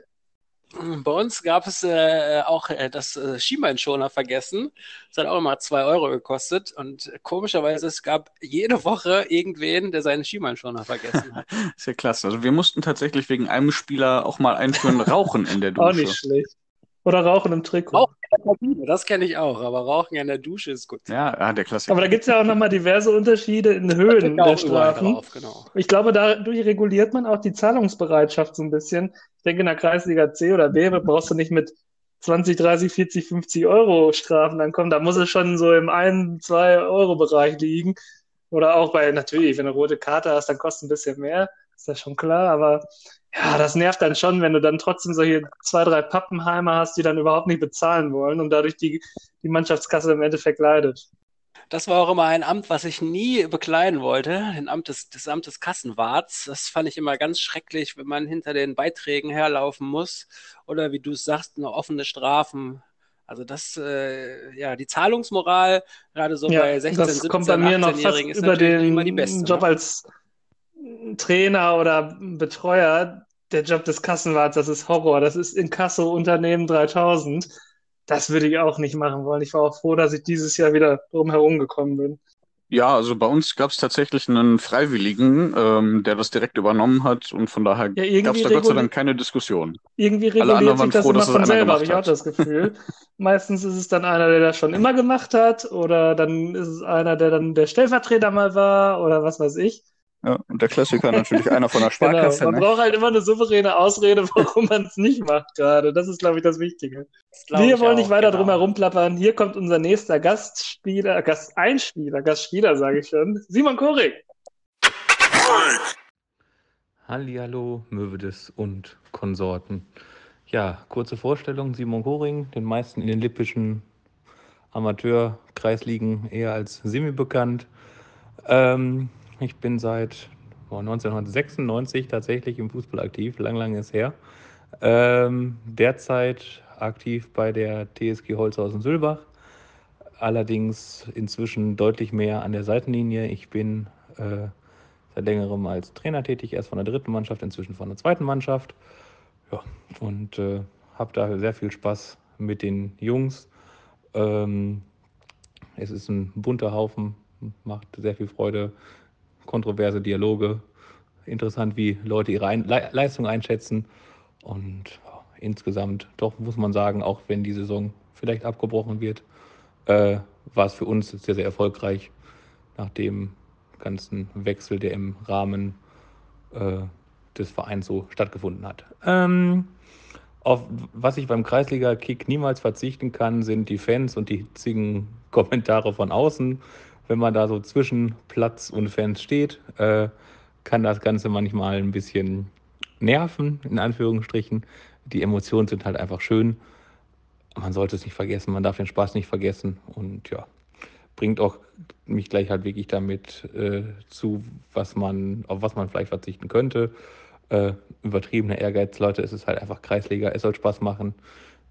Bei uns gab es äh, auch äh, das äh, Schienbeinschoner vergessen. Das hat auch immer zwei Euro gekostet. Und komischerweise, es gab jede Woche irgendwen, der seinen Schienbeinschoner vergessen hat. <laughs> Ist ja klasse. Also wir mussten tatsächlich wegen einem Spieler auch mal einführen, <laughs> Rauchen in der Auch Dusche. nicht schlecht. Oder Rauchen im Trikot. Rauchen in der Kabine, das kenne ich auch. Aber Rauchen in der Dusche ist gut. Ja, ja, der Klassiker. Aber da gibt es ja auch nochmal diverse Unterschiede in Höhen der Strafen. drauf, genau. Ich glaube, dadurch reguliert man auch die Zahlungsbereitschaft so ein bisschen. Ich denke, in der Kreisliga C oder B brauchst du nicht mit 20, 30, 40, 50 Euro Strafen ankommen. Da muss es schon so im 1, 2 Euro Bereich liegen. Oder auch bei, natürlich, wenn du eine rote Karte hast, dann kostet ein bisschen mehr. Ist das schon klar. Aber ja, das nervt dann schon, wenn du dann trotzdem solche zwei, drei Pappenheimer hast, die dann überhaupt nicht bezahlen wollen und dadurch die, die Mannschaftskasse im Endeffekt leidet. Das war auch immer ein Amt, was ich nie bekleiden wollte, den Amt des, des Amt des Kassenwarts. Das fand ich immer ganz schrecklich, wenn man hinter den Beiträgen herlaufen muss oder wie du es sagst, noch offene Strafen. Also das, äh, ja, die Zahlungsmoral, gerade so Ja, bei 16, das 17, kommt bei mir noch fast 18-Jährigen ist über den immer die beste. Job ne? als Trainer oder Betreuer. Der Job des Kassenwarts, das ist Horror. Das ist Inkasso Unternehmen 3000. Das würde ich auch nicht machen wollen. Ich war auch froh, dass ich dieses Jahr wieder drum herum gekommen bin. Ja, also bei uns gab es tatsächlich einen Freiwilligen, ähm, der das direkt übernommen hat und von daher Ja, gab es da Gott sei Dank keine Diskussion. Irgendwie Alle reguliert anderen sich das froh, immer dass es von selber, habe ich auch das Gefühl. <laughs> Meistens ist es dann einer, der das schon immer gemacht hat, oder dann ist es einer, der dann der Stellvertreter mal war, oder was weiß ich. Ja, und der Klassiker natürlich einer von der <laughs> Genau. Sparkasse, Man ne? braucht halt immer eine souveräne Ausrede, <laughs> warum man es nicht macht gerade. Das ist, glaube ich, das Wichtige. Das Wir wollen auch, nicht weiter genau. drum herum plappern. Hier kommt unser nächster Gastspieler, Gasteinspieler, Gastspieler, sage ich schon. Simon Korik. Hallihallo, Möwedes und Konsorten. Ja, kurze Vorstellung, Simon Goring, den meisten in den lippischen Amateur-Kreisligen eher als semi bekannt. Ähm, ich bin seit boah, 1996 tatsächlich im Fußball aktiv, lang, lang ist her. Ähm, derzeit aktiv bei der TSG Holzhausen-Sülbach, allerdings inzwischen deutlich mehr an der Seitenlinie. Ich bin äh, seit längerem als Trainer tätig, erst von der dritten Mannschaft, inzwischen von der zweiten Mannschaft. Ja, und äh, habe da sehr viel Spaß mit den Jungs. Ähm, es ist ein bunter Haufen, macht sehr viel Freude, kontroverse Dialoge, interessant, wie Leute ihre ein Le Leistung einschätzen. Und insgesamt, doch muss man sagen, auch wenn die Saison vielleicht abgebrochen wird, äh, war es für uns sehr, sehr erfolgreich, nach dem ganzen Wechsel, der im Rahmen äh, des Vereins so stattgefunden hat. Ähm, auf was ich beim Kreisliga-Kick niemals verzichten kann, sind die Fans und die hitzigen Kommentare von außen. Wenn man da so zwischen Platz und Fans steht, äh, kann das Ganze manchmal ein bisschen nerven, in Anführungsstrichen. Die Emotionen sind halt einfach schön. Man sollte es nicht vergessen, man darf den Spaß nicht vergessen und ja, bringt auch mich gleich halt wirklich damit äh, zu, was man, auf was man vielleicht verzichten könnte. Äh, übertriebener Ehrgeiz, Leute, es ist halt einfach Kreisliga, es soll Spaß machen.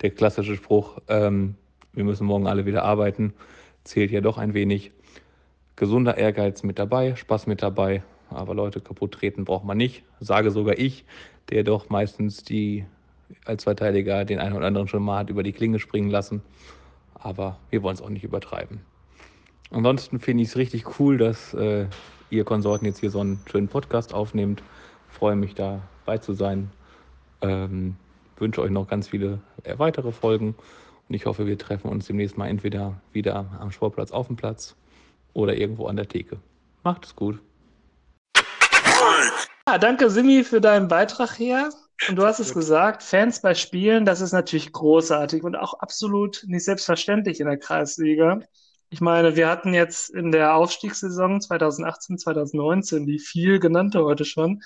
Der klassische Spruch, ähm, wir müssen morgen alle wieder arbeiten, zählt ja doch ein wenig. Gesunder Ehrgeiz mit dabei, Spaß mit dabei, aber Leute kaputt treten braucht man nicht. Sage sogar ich, der doch meistens die als Verteidiger den einen oder anderen schon mal hat über die Klinge springen lassen. Aber wir wollen es auch nicht übertreiben. Ansonsten finde ich es richtig cool, dass äh, ihr Konsorten jetzt hier so einen schönen Podcast aufnehmt. Freue mich dabei zu sein. Ähm, wünsche euch noch ganz viele äh, weitere Folgen und ich hoffe, wir treffen uns demnächst mal entweder wieder am Sportplatz auf dem Platz oder irgendwo an der Theke. Macht es gut. Ja, danke Simi für deinen Beitrag hier. Und du hast es gesagt, Fans bei Spielen, das ist natürlich großartig und auch absolut nicht selbstverständlich in der Kreisliga. Ich meine, wir hatten jetzt in der Aufstiegssaison 2018, 2019, die viel genannte heute schon,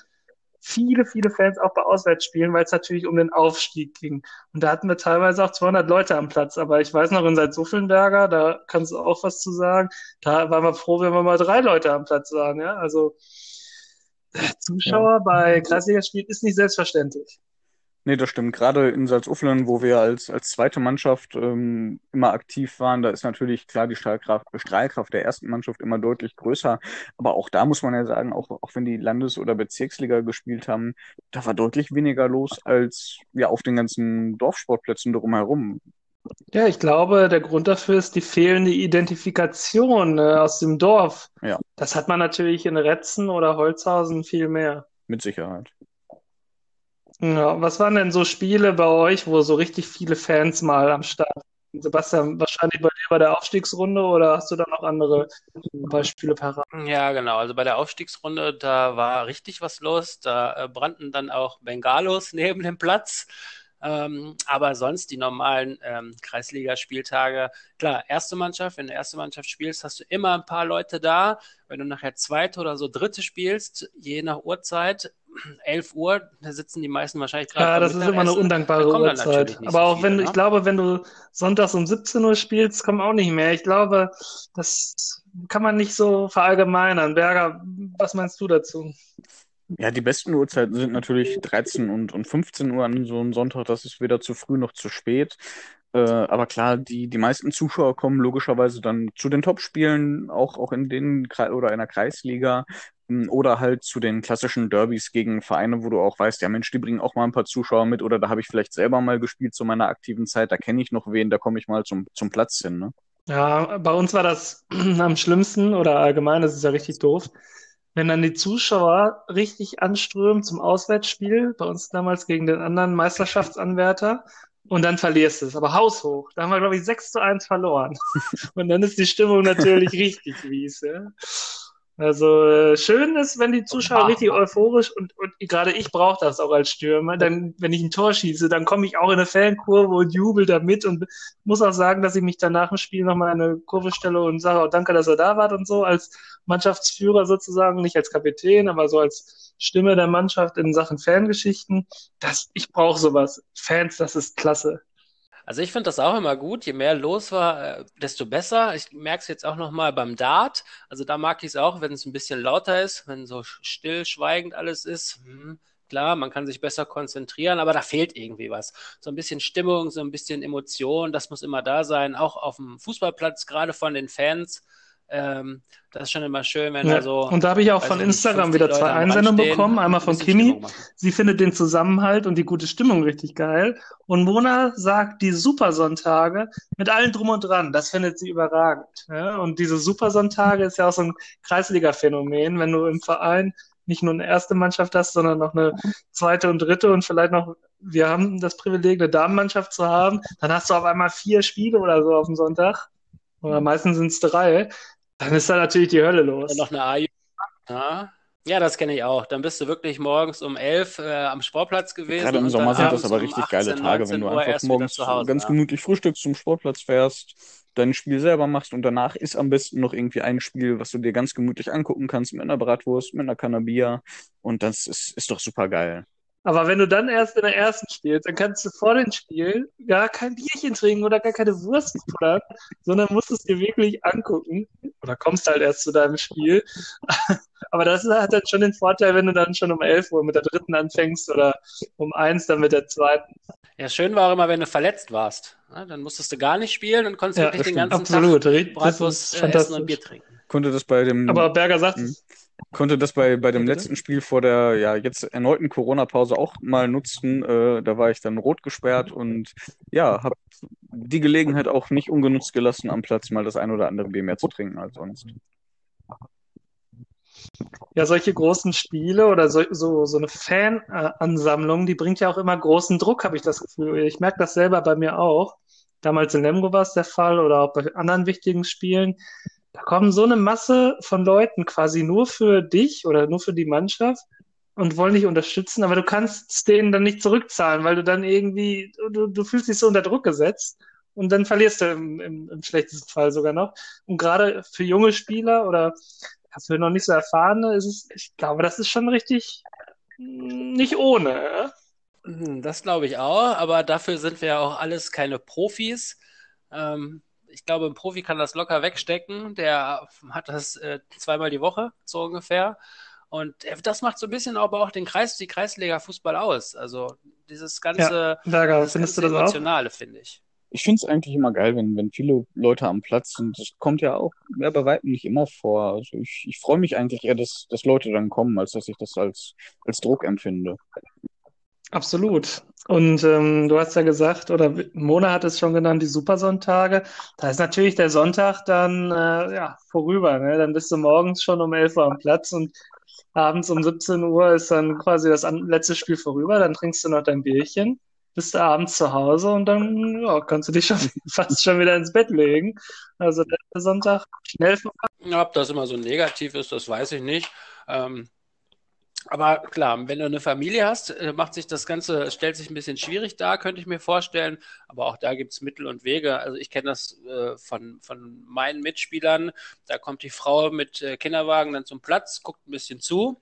viele, viele Fans auch bei Auswärtsspielen, weil es natürlich um den Aufstieg ging. Und da hatten wir teilweise auch 200 Leute am Platz. Aber ich weiß noch, in Salzuffelnberger, da kannst du auch was zu sagen, da waren wir froh, wenn wir mal drei Leute am Platz waren. Ja, also Zuschauer bei Kreisligaspielen ist nicht selbstverständlich. Nee, das stimmt. Gerade in Salzuflen, wo wir als, als zweite Mannschaft ähm, immer aktiv waren, da ist natürlich klar die Strahlkraft, Strahlkraft der ersten Mannschaft immer deutlich größer. Aber auch da muss man ja sagen, auch, auch wenn die Landes- oder Bezirksliga gespielt haben, da war deutlich weniger los als ja auf den ganzen Dorfsportplätzen drumherum. Ja, ich glaube, der Grund dafür ist die fehlende Identifikation äh, aus dem Dorf. Ja. Das hat man natürlich in Retzen oder Holzhausen viel mehr. Mit Sicherheit. Ja, was waren denn so Spiele bei euch, wo so richtig viele Fans mal am Start sind? Sebastian, wahrscheinlich bei dir bei der Aufstiegsrunde oder hast du da noch andere Beispiele parat? Ja, genau. Also bei der Aufstiegsrunde, da war richtig was los. Da äh, brannten dann auch Bengalos <laughs> neben dem Platz. Ähm, aber sonst die normalen ähm, Kreisligaspieltage, klar, erste Mannschaft, wenn du erste Mannschaft spielst, hast du immer ein paar Leute da. Wenn du nachher zweite oder so dritte spielst, je nach Uhrzeit, 11 Uhr, da sitzen die meisten wahrscheinlich gerade Ja, das ist immer eine undankbare Uhrzeit. Aber so auch wenn viele, du, ne? ich glaube, wenn du sonntags um 17 Uhr spielst, kommen auch nicht mehr. Ich glaube, das kann man nicht so verallgemeinern. Berger, was meinst du dazu? Ja, die besten Uhrzeiten sind natürlich 13 und, und 15 Uhr an so einem Sonntag. Das ist weder zu früh noch zu spät. Äh, aber klar, die, die meisten Zuschauer kommen logischerweise dann zu den Topspielen, auch, auch in den Kre- oder in der Kreisliga. Oder halt zu den klassischen Derbys gegen Vereine, wo du auch weißt, ja Mensch, die bringen auch mal ein paar Zuschauer mit. Oder da habe ich vielleicht selber mal gespielt zu meiner aktiven Zeit. Da kenne ich noch wen, da komme ich mal zum, zum Platz hin. Ne? Ja, bei uns war das <clears throat> am schlimmsten oder allgemein, das ist ja richtig doof, wenn dann die Zuschauer richtig anströmen zum Auswärtsspiel, bei uns damals gegen den anderen Meisterschaftsanwärter, und dann verlierst du es, aber haushoch. Da haben wir, glaube ich, 6 zu 1 verloren. <laughs> Und dann ist die Stimmung natürlich <laughs> richtig mies. Ja? Also äh, schön ist, wenn die Zuschauer richtig euphorisch und, und gerade ich brauche das auch als Stürmer. Dann, wenn ich ein Tor schieße, dann komme ich auch in eine Fankurve und jubel damit und muss auch sagen, dass ich mich dann nach dem Spiel nochmal in eine Kurve stelle und sage auch danke, dass er da wart und so als Mannschaftsführer sozusagen, nicht als Kapitän, aber so als Stimme der Mannschaft in Sachen Fangeschichten. Das, ich brauche sowas. Fans, das ist klasse. Also ich finde das auch immer gut. Je mehr los war, äh, desto besser. Ich merke es jetzt auch nochmal beim Dart. Also da mag ich es auch, wenn es ein bisschen lauter ist, wenn so still, schweigend alles ist. Hm, klar, man kann sich besser konzentrieren, aber da fehlt irgendwie was. So ein bisschen Stimmung, so ein bisschen Emotion, das muss immer da sein. Auch auf dem Fußballplatz, gerade von den Fans. Ähm, das ist schon immer schön, wenn Ja, so, und da habe ich auch von Instagram 50 wieder zwei Einsendungen bekommen. Einmal ein von Kimi. Sie findet den Zusammenhalt und die gute Stimmung richtig geil. Und Mona sagt, die Supersonntage mit allem drum und dran, das findet sie überragend. Ja? Und diese Supersonntage ist ja auch so ein Kreisliga-Phänomen, wenn du im Verein nicht nur eine erste Mannschaft hast, sondern noch eine zweite und dritte und vielleicht noch, wir haben das Privileg, eine Damenmannschaft zu haben, dann hast du auf einmal vier Spiele oder so auf dem Sonntag. Oder meistens sind es drei. Dann ist da natürlich die Hölle los. Und noch eine A-Jugend. Ja. ja, das kenne ich auch. Dann bist du wirklich morgens um 11 äh, am Sportplatz gewesen Gerade im Sommer sind das aber um richtig geile 18, Tage, 19 wenn du einfach morgens zu Hause. ganz Ja. gemütlich frühstückst, zum Sportplatz fährst, dein Spiel selber machst und danach ist am besten noch irgendwie ein Spiel, was du dir ganz gemütlich angucken kannst mit einer Bratwurst, mit einer Kanne Bier und das ist, ist doch super geil. Aber wenn du dann erst in der ersten spielst, dann kannst du vor dem Spiel gar kein Bierchen trinken oder gar keine Wurst futtern, sondern musst es dir wirklich angucken. Oder kommst halt erst zu deinem Spiel. <laughs> Aber das hat dann schon den Vorteil, wenn du dann schon um 11 Uhr mit der dritten anfängst oder um eins dann mit der zweiten. Ja, schön war auch immer, wenn du verletzt warst. Ja, dann musstest du gar nicht spielen und konntest Ja, wirklich den ganzen Absolut. Tag Bratwurst äh, essen und Bier trinken. Konnte das bei dem Aber Berger sagt Hm. Konnte das bei, bei dem Bitte? letzten Spiel vor der ja jetzt erneuten Corona-Pause auch mal nutzen. Äh, da war ich dann rot gesperrt und ja, habe die Gelegenheit auch nicht ungenutzt gelassen, am Platz mal das ein oder andere Bier mehr zu trinken als sonst. Ja, solche großen Spiele oder so, so, so eine Fanansammlung, die bringt ja auch immer großen Druck, habe ich das Gefühl. Ich merke das selber bei mir auch. Damals in Lemgo war es der Fall oder auch bei anderen wichtigen Spielen. Da kommen so eine Masse von Leuten quasi nur für dich oder nur für die Mannschaft und wollen dich unterstützen, aber du kannst denen dann nicht zurückzahlen, weil du dann irgendwie, du, du fühlst dich so unter Druck gesetzt und dann verlierst du im, im, im schlechtesten Fall sogar noch. Und gerade für junge Spieler oder für noch nicht so erfahrene ist es, ich glaube, das ist schon richtig mm, nicht ohne. Hm, Das glaube ich auch, aber dafür sind wir ja auch alles keine Profis. Ähm, ich glaube, ein Profi kann das locker wegstecken. Der hat das äh, zweimal die Woche, so ungefähr. Und das macht so ein bisschen aber auch den Kreis, die Kreisliga-Fußball aus. Also dieses ganze, Ja, Berger, dieses findest du ganze das auch? Emotionale, finde ich. Ich finde es eigentlich immer geil, wenn, wenn viele Leute am Platz sind. Das kommt ja auch ja, bei weitem nicht immer vor. Also ich, ich freue mich eigentlich eher, dass, dass Leute dann kommen, als dass ich das als, als Druck empfinde. Absolut. Und ähm, du hast ja gesagt, oder Mona hat es schon genannt, die Supersonntage. Da ist natürlich der Sonntag dann äh, ja, vorüber. Ne? Dann bist du morgens schon um 11 Uhr am Platz und abends um 17 Uhr ist dann quasi das letzte Spiel vorüber. Dann trinkst du noch dein Bierchen, bist du abends zu Hause und dann ja, kannst du dich schon <laughs> fast schon wieder ins Bett legen. Also der Sonntag schnell vorbei. Ob das immer so negativ ist, das weiß ich nicht. Ähm, aber klar, wenn du eine Familie hast, äh, macht sich das Ganze, stellt sich ein bisschen schwierig dar, könnte ich mir vorstellen. Aber auch da gibt es Mittel und Wege. Also ich kenne das äh, von, von meinen Mitspielern. Da kommt die Frau mit äh, Kinderwagen dann zum Platz, guckt ein bisschen zu.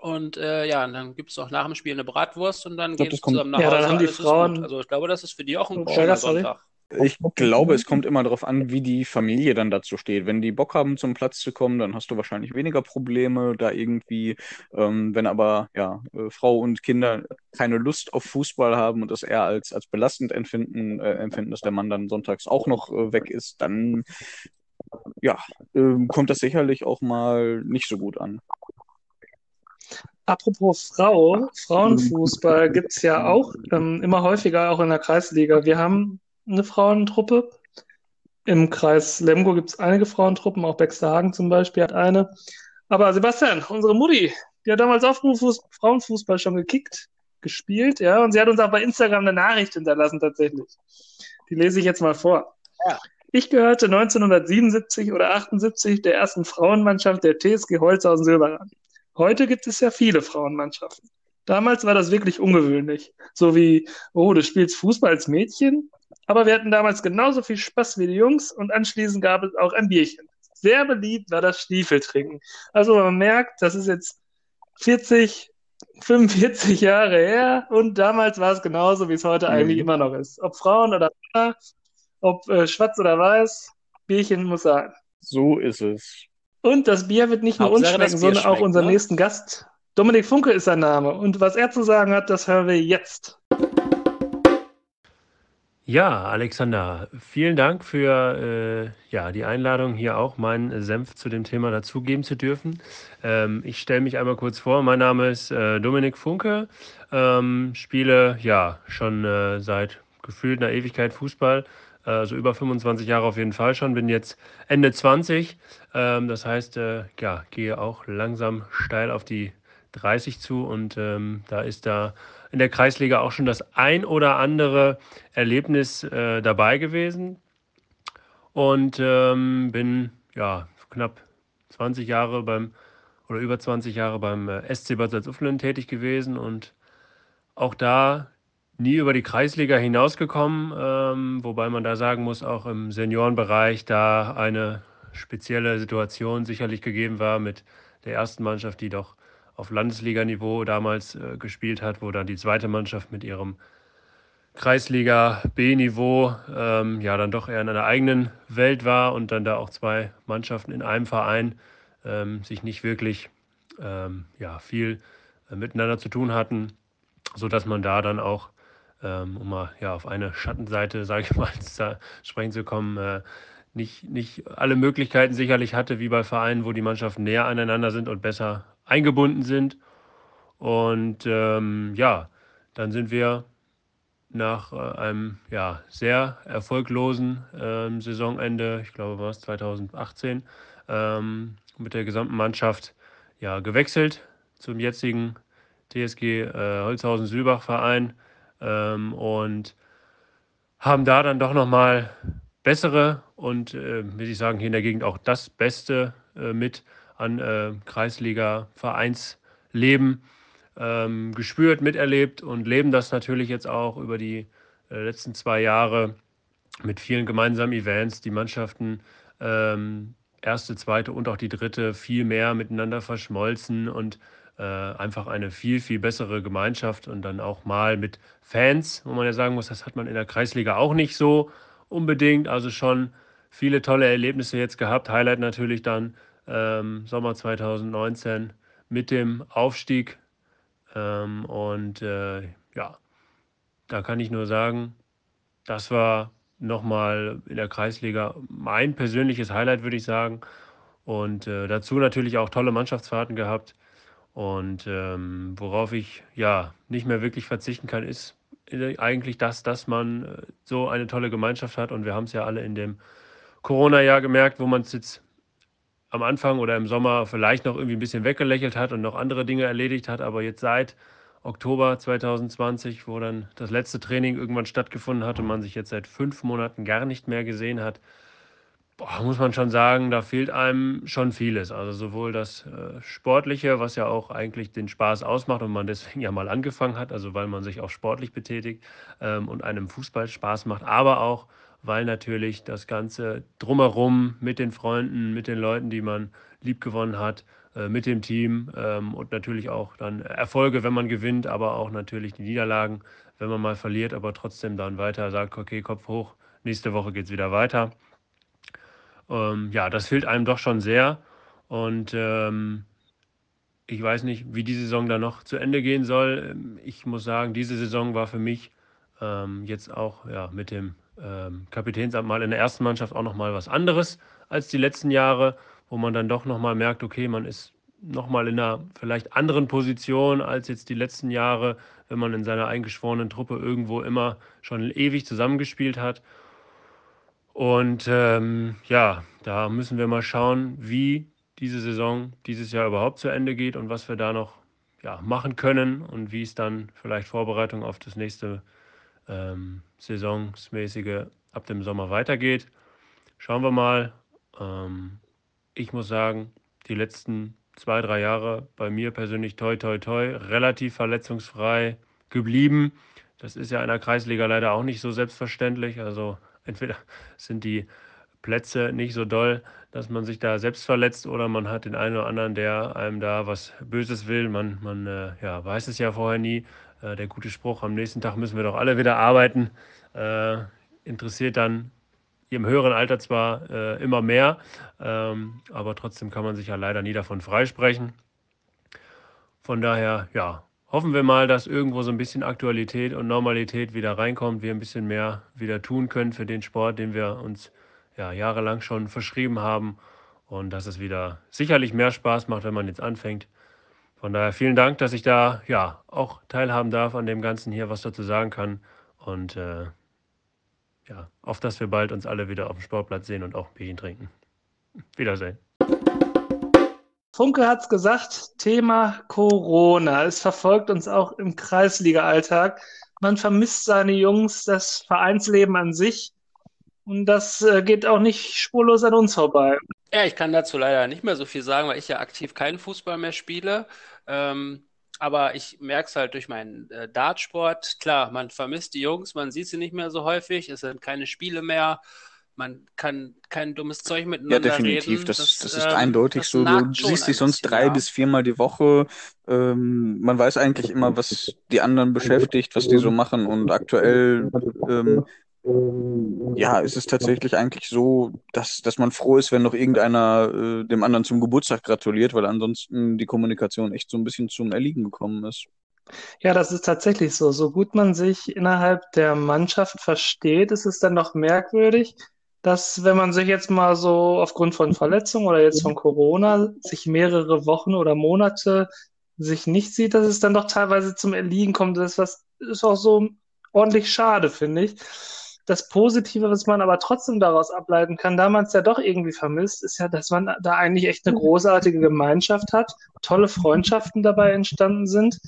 Und äh, ja, und dann gibt es auch nach dem Spiel eine Bratwurst und dann sie kommt- zusammen nach Ja, dann Hause. haben die Frauen- gut. Also ich glaube, das ist für die auch ein schöner. Sonntag. Ich glaube, es kommt immer darauf an, wie die Familie dann dazu steht. Wenn die Bock haben, zum Platz zu kommen, dann hast du wahrscheinlich weniger Probleme da irgendwie. Ähm, wenn aber ja, äh, Frau und Kinder keine Lust auf Fußball haben und das eher als, als belastend empfinden, äh, empfinden, dass der Mann dann sonntags auch noch äh, weg ist, dann ja, ähm, kommt das sicherlich auch mal nicht so gut an. Apropos Frau, Frauenfußball gibt's ja <laughs> auch ähm, immer häufiger, auch in der Kreisliga. Wir haben eine Frauentruppe. Im Kreis Lemgo gibt's einige Frauentruppen, auch Bexterhagen zum Beispiel hat eine. Aber Sebastian, unsere Mutti, die hat damals auch Frauenfuß- Frauenfußball schon gekickt, gespielt, ja, und sie hat uns auch bei Instagram eine Nachricht hinterlassen tatsächlich. Die lese ich jetzt mal vor. Ja. Ich gehörte 1977 oder 78 der ersten Frauenmannschaft der TSG Holzhausen-Silber an. Heute gibt es ja viele Frauenmannschaften. Damals war das wirklich ungewöhnlich. So wie, oh, du spielst Fußball als Mädchen? Aber wir hatten damals genauso viel Spaß wie die Jungs und anschließend gab es auch ein Bierchen. Sehr beliebt war das Stiefeltrinken. Also man merkt, das ist jetzt 40, 45 Jahre her und damals war es genauso, wie es heute Mhm. eigentlich immer noch ist. Ob Frauen oder Männer, ob äh, schwarz oder weiß, Bierchen muss sein. So ist es. Und das Bier wird nicht nur uns schmecken, sondern auch unseren ne? nächsten Gast. Dominik Funke ist sein Name. Und was er zu sagen hat, das hören wir jetzt. Ja, Alexander, vielen Dank für äh, ja, die Einladung, hier auch meinen Senf zu dem Thema dazugeben zu dürfen. Ähm, ich stelle mich einmal kurz vor. Mein Name ist äh, Dominik Funke, ähm, spiele ja schon äh, seit gefühlt einer Ewigkeit Fußball, also über 25 Jahre auf jeden Fall schon. Bin jetzt Ende 20, ähm, das heißt, äh, ja, gehe auch langsam steil auf die 30 zu und ähm, da ist da in der Kreisliga auch schon das ein oder andere Erlebnis äh, dabei gewesen. Und ähm, bin ja knapp 20 Jahre beim oder über 20 Jahre beim äh, SC Bad Salzuflen tätig gewesen und auch da nie über die Kreisliga hinausgekommen, ähm, wobei man da sagen muss, auch im Seniorenbereich da eine spezielle Situation sicherlich gegeben war mit der ersten Mannschaft, die doch auf Landesliganiveau damals äh, gespielt hat, wo dann die zweite Mannschaft mit ihrem Kreisliga B-Niveau ähm, ja dann doch eher in einer eigenen Welt war und dann da auch zwei Mannschaften in einem Verein ähm, sich nicht wirklich ähm, ja, viel äh, miteinander zu tun hatten, sodass man da dann auch, ähm, um mal ja, auf eine Schattenseite, sage ich <laughs> mal, zu sprechen zu kommen, äh, nicht, nicht alle Möglichkeiten sicherlich hatte, wie bei Vereinen, wo die Mannschaften näher aneinander sind und besser eingebunden sind. Und ähm, ja, dann sind wir nach äh, einem ja, sehr erfolglosen ähm, Saisonende, ich glaube war es 2018, ähm, mit der gesamten Mannschaft ja, gewechselt zum jetzigen TSG äh, Holzhausen-Sülbach-Verein ähm, und haben da dann doch nochmal bessere und, äh, will ich sagen, hier in der Gegend auch das Beste äh, mit an äh, Kreisliga-Vereinsleben ähm, gespürt, miterlebt und leben das natürlich jetzt auch über die äh, letzten zwei Jahre mit vielen gemeinsamen Events, die Mannschaften ähm, erste, zweite und auch die dritte viel mehr miteinander verschmolzen und äh, einfach eine viel, viel bessere Gemeinschaft und dann auch mal mit Fans, wo man ja sagen muss, das hat man in der Kreisliga auch nicht so unbedingt. Also schon viele tolle Erlebnisse jetzt gehabt. Highlight natürlich dann ähm, Sommer 2019 mit dem Aufstieg. Ähm, und äh, ja, da kann ich nur sagen, das war nochmal in der Kreisliga mein persönliches Highlight, würde ich sagen. Und äh, dazu natürlich auch tolle Mannschaftsfahrten gehabt. Und ähm, worauf ich ja nicht mehr wirklich verzichten kann, ist eigentlich das, dass man äh, so eine tolle Gemeinschaft hat. Und wir haben es ja alle in dem Corona-Jahr gemerkt, wo man es jetzt am Anfang oder im Sommer vielleicht noch irgendwie ein bisschen weggelächelt hat und noch andere Dinge erledigt hat. Aber jetzt seit Oktober 2020, wo dann das letzte Training irgendwann stattgefunden hat und man sich jetzt seit fünf Monaten gar nicht mehr gesehen hat, boah, muss man schon sagen, da fehlt einem schon vieles. Also sowohl das äh, Sportliche, was ja auch eigentlich den Spaß ausmacht und man deswegen ja mal angefangen hat, also weil man sich auch sportlich betätigt ähm, und einem Fußball Spaß macht, aber auch weil natürlich das Ganze drumherum mit den Freunden, mit den Leuten, die man liebgewonnen hat, äh, mit dem Team ähm, und natürlich auch dann Erfolge, wenn man gewinnt, aber auch natürlich die Niederlagen, wenn man mal verliert, aber trotzdem dann weiter sagt, okay, Kopf hoch, nächste Woche geht es wieder weiter. Ähm, ja, das fehlt einem doch schon sehr und ähm, ich weiß nicht, wie die Saison dann noch zu Ende gehen soll. Ich muss sagen, diese Saison war für mich jetzt auch ja, mit dem ähm, Kapitänsamt mal in der ersten Mannschaft auch nochmal was anderes als die letzten Jahre, wo man dann doch nochmal merkt, okay, man ist nochmal in einer vielleicht anderen Position als jetzt die letzten Jahre, wenn man in seiner eingeschworenen Truppe irgendwo immer schon ewig zusammengespielt hat. Und ähm, ja, da müssen wir mal schauen, wie diese Saison dieses Jahr überhaupt zu Ende geht und was wir da noch ja, machen können und wie es dann vielleicht Vorbereitung auf das nächste ähm, saisonsmäßige ab dem Sommer weitergeht. Schauen wir mal. Ähm, ich muss sagen, die letzten zwei, drei Jahre bei mir persönlich toi, toi, toi, relativ verletzungsfrei geblieben. Das ist ja in der Kreisliga leider auch nicht so selbstverständlich. Also entweder <laughs> sind die Plätze nicht so doll, dass man sich da selbst verletzt oder man hat den einen oder anderen, der einem da was Böses will. Man, man äh, ja, weiß es ja vorher nie. Äh, der gute Spruch, am nächsten Tag müssen wir doch alle wieder arbeiten, äh, interessiert dann im höheren Alter zwar äh, immer mehr, ähm, aber trotzdem kann man sich ja leider nie davon freisprechen. Von daher, ja, hoffen wir mal, dass irgendwo so ein bisschen Aktualität und Normalität wieder reinkommt, wir ein bisschen mehr wieder tun können für den Sport, den wir uns ja, jahrelang schon verschrieben haben und dass es wieder sicherlich mehr Spaß macht, wenn man jetzt anfängt. Von daher vielen Dank, dass ich da ja auch teilhaben darf an dem Ganzen hier, was dazu sagen kann. Und äh, ja, auf dass wir bald uns alle wieder auf dem Sportplatz sehen und auch ein Bierchen trinken. Wiedersehen. Funke hat es gesagt, Thema Corona. Es verfolgt uns auch im Kreisliga-Alltag. Man vermisst seine Jungs, das Vereinsleben an sich. Und das äh, geht auch nicht spurlos an uns vorbei. Ja, ich kann dazu leider nicht mehr so viel sagen, weil ich ja aktiv keinen Fußball mehr spiele. Ähm, aber ich merke es halt durch meinen äh, Dartsport. Klar, man vermisst die Jungs, man sieht sie nicht mehr so häufig, es sind keine Spiele mehr, man kann kein dummes Zeug miteinander Ja, definitiv. reden. Das, Das, das ist ähm, eindeutig das so. Du siehst dich sonst drei ja. bis viermal die Woche. Ähm, man weiß eigentlich immer, was die anderen beschäftigt, was die so machen. Und aktuell, ähm, ja, ist es tatsächlich eigentlich so, dass, dass man froh ist, wenn noch irgendeiner äh, dem anderen zum Geburtstag gratuliert, weil ansonsten die Kommunikation echt so ein bisschen zum Erliegen gekommen ist. Ja, das ist tatsächlich so. So gut man sich innerhalb der Mannschaft versteht, ist es dann noch merkwürdig, dass wenn man sich jetzt mal so aufgrund von Verletzungen oder jetzt von Corona sich mehrere Wochen oder Monate sich nicht sieht, dass es dann doch teilweise zum Erliegen kommt. Das ist was, ist auch so ordentlich schade, finde ich. Das Positive, was man aber trotzdem daraus ableiten kann, da man es ja doch irgendwie vermisst, ist ja, dass man da eigentlich echt eine großartige Gemeinschaft hat, tolle Freundschaften dabei entstanden sind.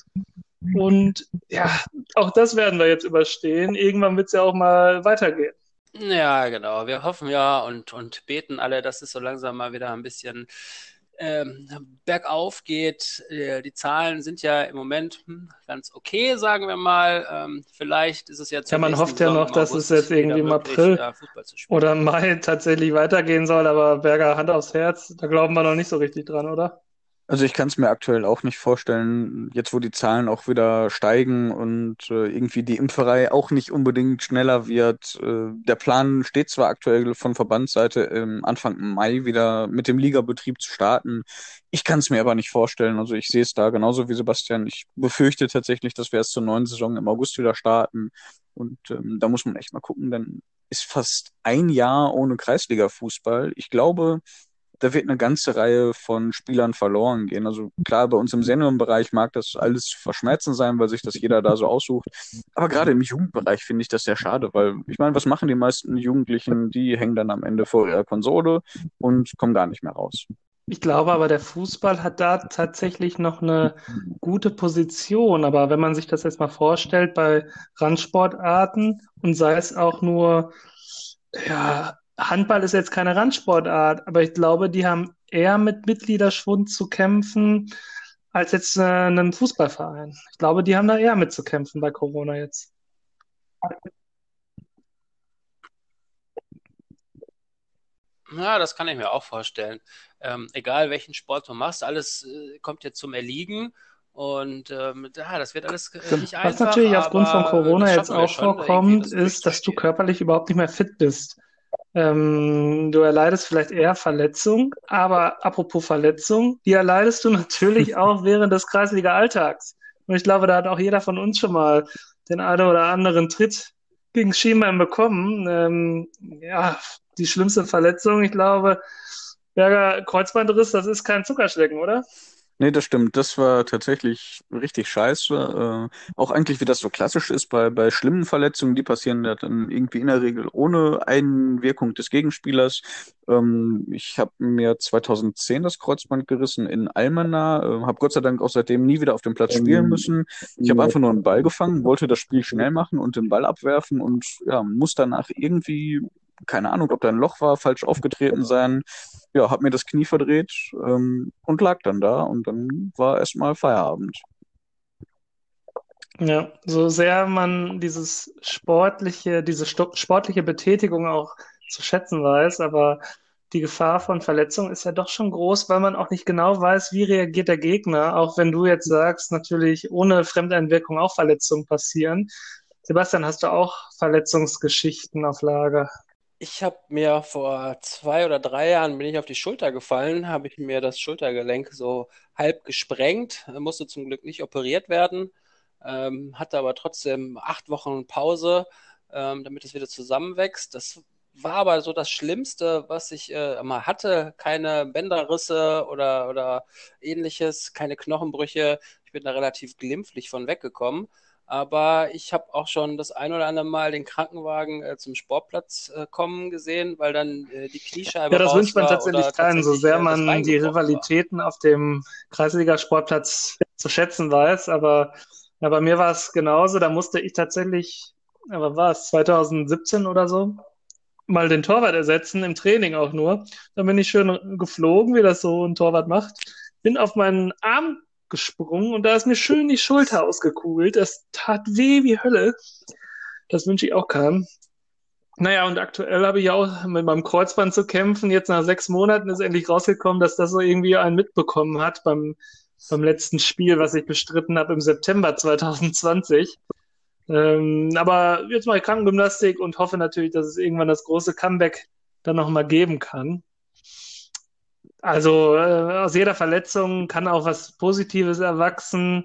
Und ja, auch das werden wir jetzt überstehen. Irgendwann wird es ja auch mal weitergehen. Ja, genau. Wir hoffen ja und, und beten alle, dass es so langsam mal wieder ein bisschen ähm, bergauf geht. Äh, Die Zahlen sind ja im Moment hm, ganz okay, sagen wir mal. Ähm, vielleicht ist es jetzt Ja, man hofft ja noch, dass es jetzt irgendwie im April oder im Mai tatsächlich weitergehen soll, aber Berger, Hand aufs Herz, da glauben wir noch nicht so richtig dran, oder? Also ich kann es mir aktuell auch nicht vorstellen, jetzt wo die Zahlen auch wieder steigen und äh, irgendwie die Impferei auch nicht unbedingt schneller wird. Äh, der Plan steht zwar aktuell von Verbandsseite im Anfang Mai wieder mit dem Ligabetrieb zu starten. Ich kann es mir aber nicht vorstellen. Also ich sehe es da genauso wie Sebastian. Ich befürchte tatsächlich, dass wir erst zur neuen Saison im August wieder starten. Und ähm, da muss man echt mal gucken, dann ist fast ein Jahr ohne Kreisliga-Fußball. Ich glaube, da wird eine ganze Reihe von Spielern verloren gehen. Also klar, bei uns im Seniorenbereich mag das alles verschmerzen sein, weil sich das jeder da so aussucht. Aber gerade im Jugendbereich finde ich das sehr schade, weil ich meine, was machen die meisten Jugendlichen? Die hängen dann am Ende vor ihrer Konsole und kommen gar nicht mehr raus. Ich glaube aber, der Fußball hat da tatsächlich noch eine gute Position. Aber wenn man sich das jetzt mal vorstellt bei Randsportarten und sei es auch nur ja, Handball ist jetzt keine Randsportart, aber ich glaube, die haben eher mit Mitgliederschwund zu kämpfen als jetzt äh, ein Fußballverein. Ich glaube, die haben da eher mit zu kämpfen bei Corona jetzt. Ja, das kann ich mir auch vorstellen. Ähm, egal welchen Sport du machst, alles äh, kommt jetzt zum Erliegen. Und ähm, ja, das wird alles äh, nicht Was einfach, natürlich aufgrund von Corona jetzt auch vorkommt, ist, dass du körperlich überhaupt nicht mehr fit bist. Ähm, du erleidest vielleicht eher Verletzung, aber apropos Verletzung, die erleidest du <laughs> natürlich <laughs> auch während des Kreisliga-Alltags. Und ich glaube, da hat auch jeder von uns schon mal den einen oder anderen Tritt gegen Schienbein bekommen. Ähm, ja, die schlimmste Verletzung, ich glaube, Berger Kreuzbandriss, das ist kein Zuckerschlecken, oder? Nee, das stimmt. Das war tatsächlich richtig scheiße. Äh, auch eigentlich, wie das so klassisch ist bei, bei schlimmen Verletzungen, die passieren ja dann irgendwie in der Regel ohne Einwirkung des Gegenspielers. Ähm, ich habe mir 2010 das Kreuzband gerissen in Almena, äh, habe Gott sei Dank auch seitdem nie wieder auf dem Platz spielen müssen. Ich habe einfach nur einen Ball gefangen, wollte das Spiel schnell machen und den Ball abwerfen und ja, muss danach irgendwie, keine Ahnung, ob da ein Loch war, falsch aufgetreten sein ja, hab mir das Knie verdreht ähm, und lag dann da und dann war erstmal Feierabend. Ja, so sehr man dieses sportliche, diese sto- sportliche Betätigung auch zu schätzen weiß, aber die Gefahr von Verletzung ist ja doch schon groß, weil man auch nicht genau weiß, wie reagiert der Gegner, auch wenn du jetzt sagst, natürlich ohne Fremdeinwirkung auch Verletzungen passieren. Sebastian, hast du auch Verletzungsgeschichten auf Lager? Ich habe mir vor zwei oder drei Jahren bin ich auf die Schulter gefallen, habe ich mir das Schultergelenk so halb gesprengt, musste zum Glück nicht operiert werden, ähm, hatte aber trotzdem acht Wochen Pause, ähm, damit es wieder zusammenwächst. Das war aber so das Schlimmste, was ich äh, mal hatte. Keine Bänderrisse oder, oder ähnliches, keine Knochenbrüche. Ich bin da relativ glimpflich von weggekommen. Aber ich habe auch schon das ein oder andere Mal den Krankenwagen äh, zum Sportplatz äh, kommen gesehen, weil dann äh, die Kniescheibe Ja, das wünscht man tatsächlich keinen, so sehr äh, man die gebrochen war. Rivalitäten auf dem Kreisliga-Sportplatz zu schätzen weiß. Aber ja, bei mir war es genauso. Da musste ich tatsächlich, aber war es 2017 oder so, mal den Torwart ersetzen, im Training auch nur. Dann bin ich schön geflogen, wie das so ein Torwart macht. Bin auf meinen Arm gesprungen und da ist mir schön die Schulter ausgekugelt. Das tat weh wie Hölle. Das wünsche ich auch keinem. Naja, und aktuell habe ich auch mit meinem Kreuzband zu kämpfen. Jetzt nach sechs Monaten ist endlich rausgekommen, dass das so irgendwie einen mitbekommen hat beim, beim letzten Spiel, was ich bestritten habe im September 2020. Ähm, aber jetzt mache ich Krankengymnastik und hoffe natürlich, dass es irgendwann das große Comeback dann nochmal geben kann. Also äh, aus jeder Verletzung kann auch was Positives erwachsen.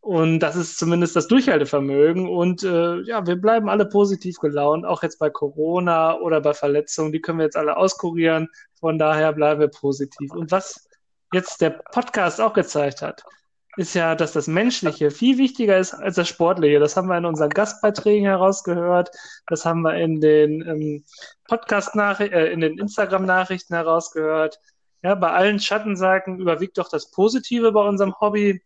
Und das ist zumindest das Durchhaltevermögen. Und äh, ja, wir bleiben alle positiv gelaunt, auch jetzt bei Corona oder bei Verletzungen. Die können wir jetzt alle auskurieren. Von daher bleiben wir positiv. Und was jetzt der Podcast auch gezeigt hat, ist ja, dass das Menschliche viel wichtiger ist als das Sportliche. Das haben wir in unseren Gastbeiträgen herausgehört. Das haben wir in den ähm, Podcast-Nachrichten, äh, in den Instagram-Nachrichten herausgehört. Ja, bei allen Schattenseiten überwiegt doch das Positive bei unserem Hobby.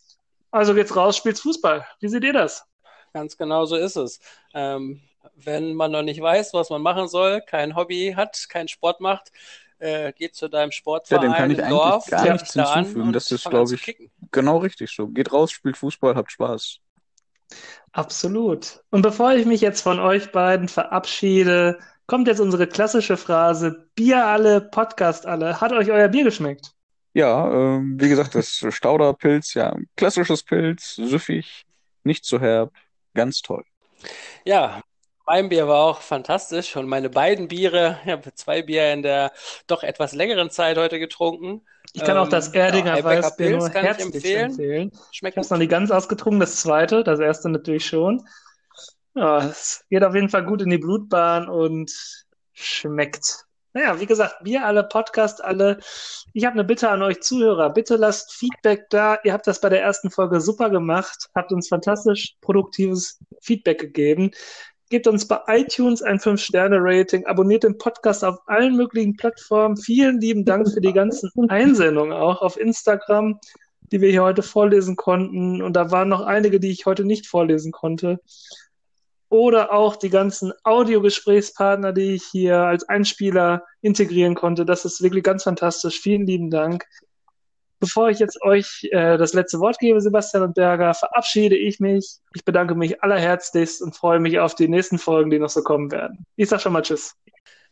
Also geht's raus, spielt's Fußball. Wie seht ihr das? Ganz genau so ist es. Ähm, wenn man noch nicht weiß, was man machen soll, kein Hobby hat, keinen Sport macht, äh, geht zu deinem Ja, Sportverein dem kann ich im eigentlich Dorf, gar nichts da hinzufügen. und Das ist, glaube ich, kicken. genau richtig so. Geht raus, spielt Fußball, habt Spaß. Absolut. Und bevor ich mich jetzt von euch beiden verabschiede, kommt jetzt unsere klassische Phrase: Bier alle, Podcast alle. Hat euch euer Bier geschmeckt? Ja, äh, wie gesagt, das <laughs> Stauderpilz, ja, klassisches Pilz, süffig, nicht zu herb, ganz toll. Ja, mein Bier war auch fantastisch und meine beiden Biere, ich habe zwei Bier in der doch etwas längeren Zeit heute getrunken. Ich kann auch das Ähm, Erdinger ja, Weißbier nur Pilz kann ich herzlich empfehlen. empfehlen. Schmeckt Ich habe noch nicht ganz ausgetrunken, das zweite, das erste natürlich schon. Ja, es geht auf jeden Fall gut in die Blutbahn und schmeckt. Naja, wie gesagt, wir alle, Podcast alle. Ich habe eine Bitte an euch Zuhörer. Bitte lasst Feedback da. Ihr habt das bei der ersten Folge super gemacht, habt uns fantastisch produktives Feedback gegeben. Gebt uns bei iTunes ein 5-Sterne-Rating, abonniert den Podcast auf allen möglichen Plattformen. Vielen lieben Dank für die ganzen Einsendungen auch auf Instagram, die wir hier heute vorlesen konnten. Und da waren noch einige, die ich heute nicht vorlesen konnte. Oder auch die ganzen Audiogesprächspartner, die ich hier als Einspieler integrieren konnte. Das ist wirklich ganz fantastisch. Vielen lieben Dank. Bevor ich jetzt euch äh, das letzte Wort gebe, Sebastian und Berger, verabschiede ich mich. Ich bedanke mich allerherzlichst und freue mich auf die nächsten Folgen, die noch so kommen werden. Ich sag schon mal Tschüss.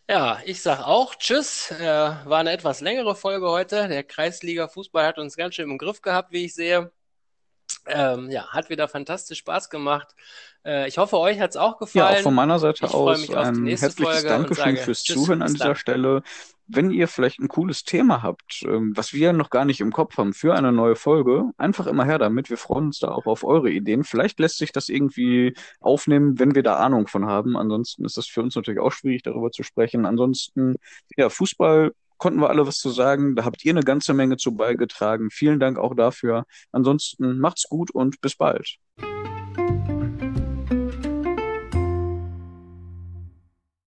Ja, ich sag auch Tschüss. Äh, war eine etwas längere Folge heute. Der Kreisliga-Fußball hat uns ganz schön im Griff gehabt, wie ich sehe. Ähm, ja, hat wieder fantastisch Spaß gemacht. Äh, ich hoffe, euch hat's auch Ja, gefallen. auch von meiner Seite Ich aus mich auf die ein nächste herzliches Folge Dankeschön fürs Tschüss, Zuhören an dieser dann. Stelle. Wenn ihr vielleicht ein cooles Thema habt, ähm, was wir noch gar nicht im Kopf haben für eine neue Folge, einfach immer her damit. Wir freuen uns da auch auf eure Ideen. Vielleicht lässt sich das irgendwie aufnehmen, wenn wir da Ahnung von haben. Ansonsten ist das für uns natürlich auch schwierig, darüber zu sprechen. Ansonsten, ja, Fußball konnten wir alle was zu sagen. Da habt ihr eine ganze Menge zu beigetragen. Vielen Dank auch dafür. Ansonsten macht's gut und bis bald.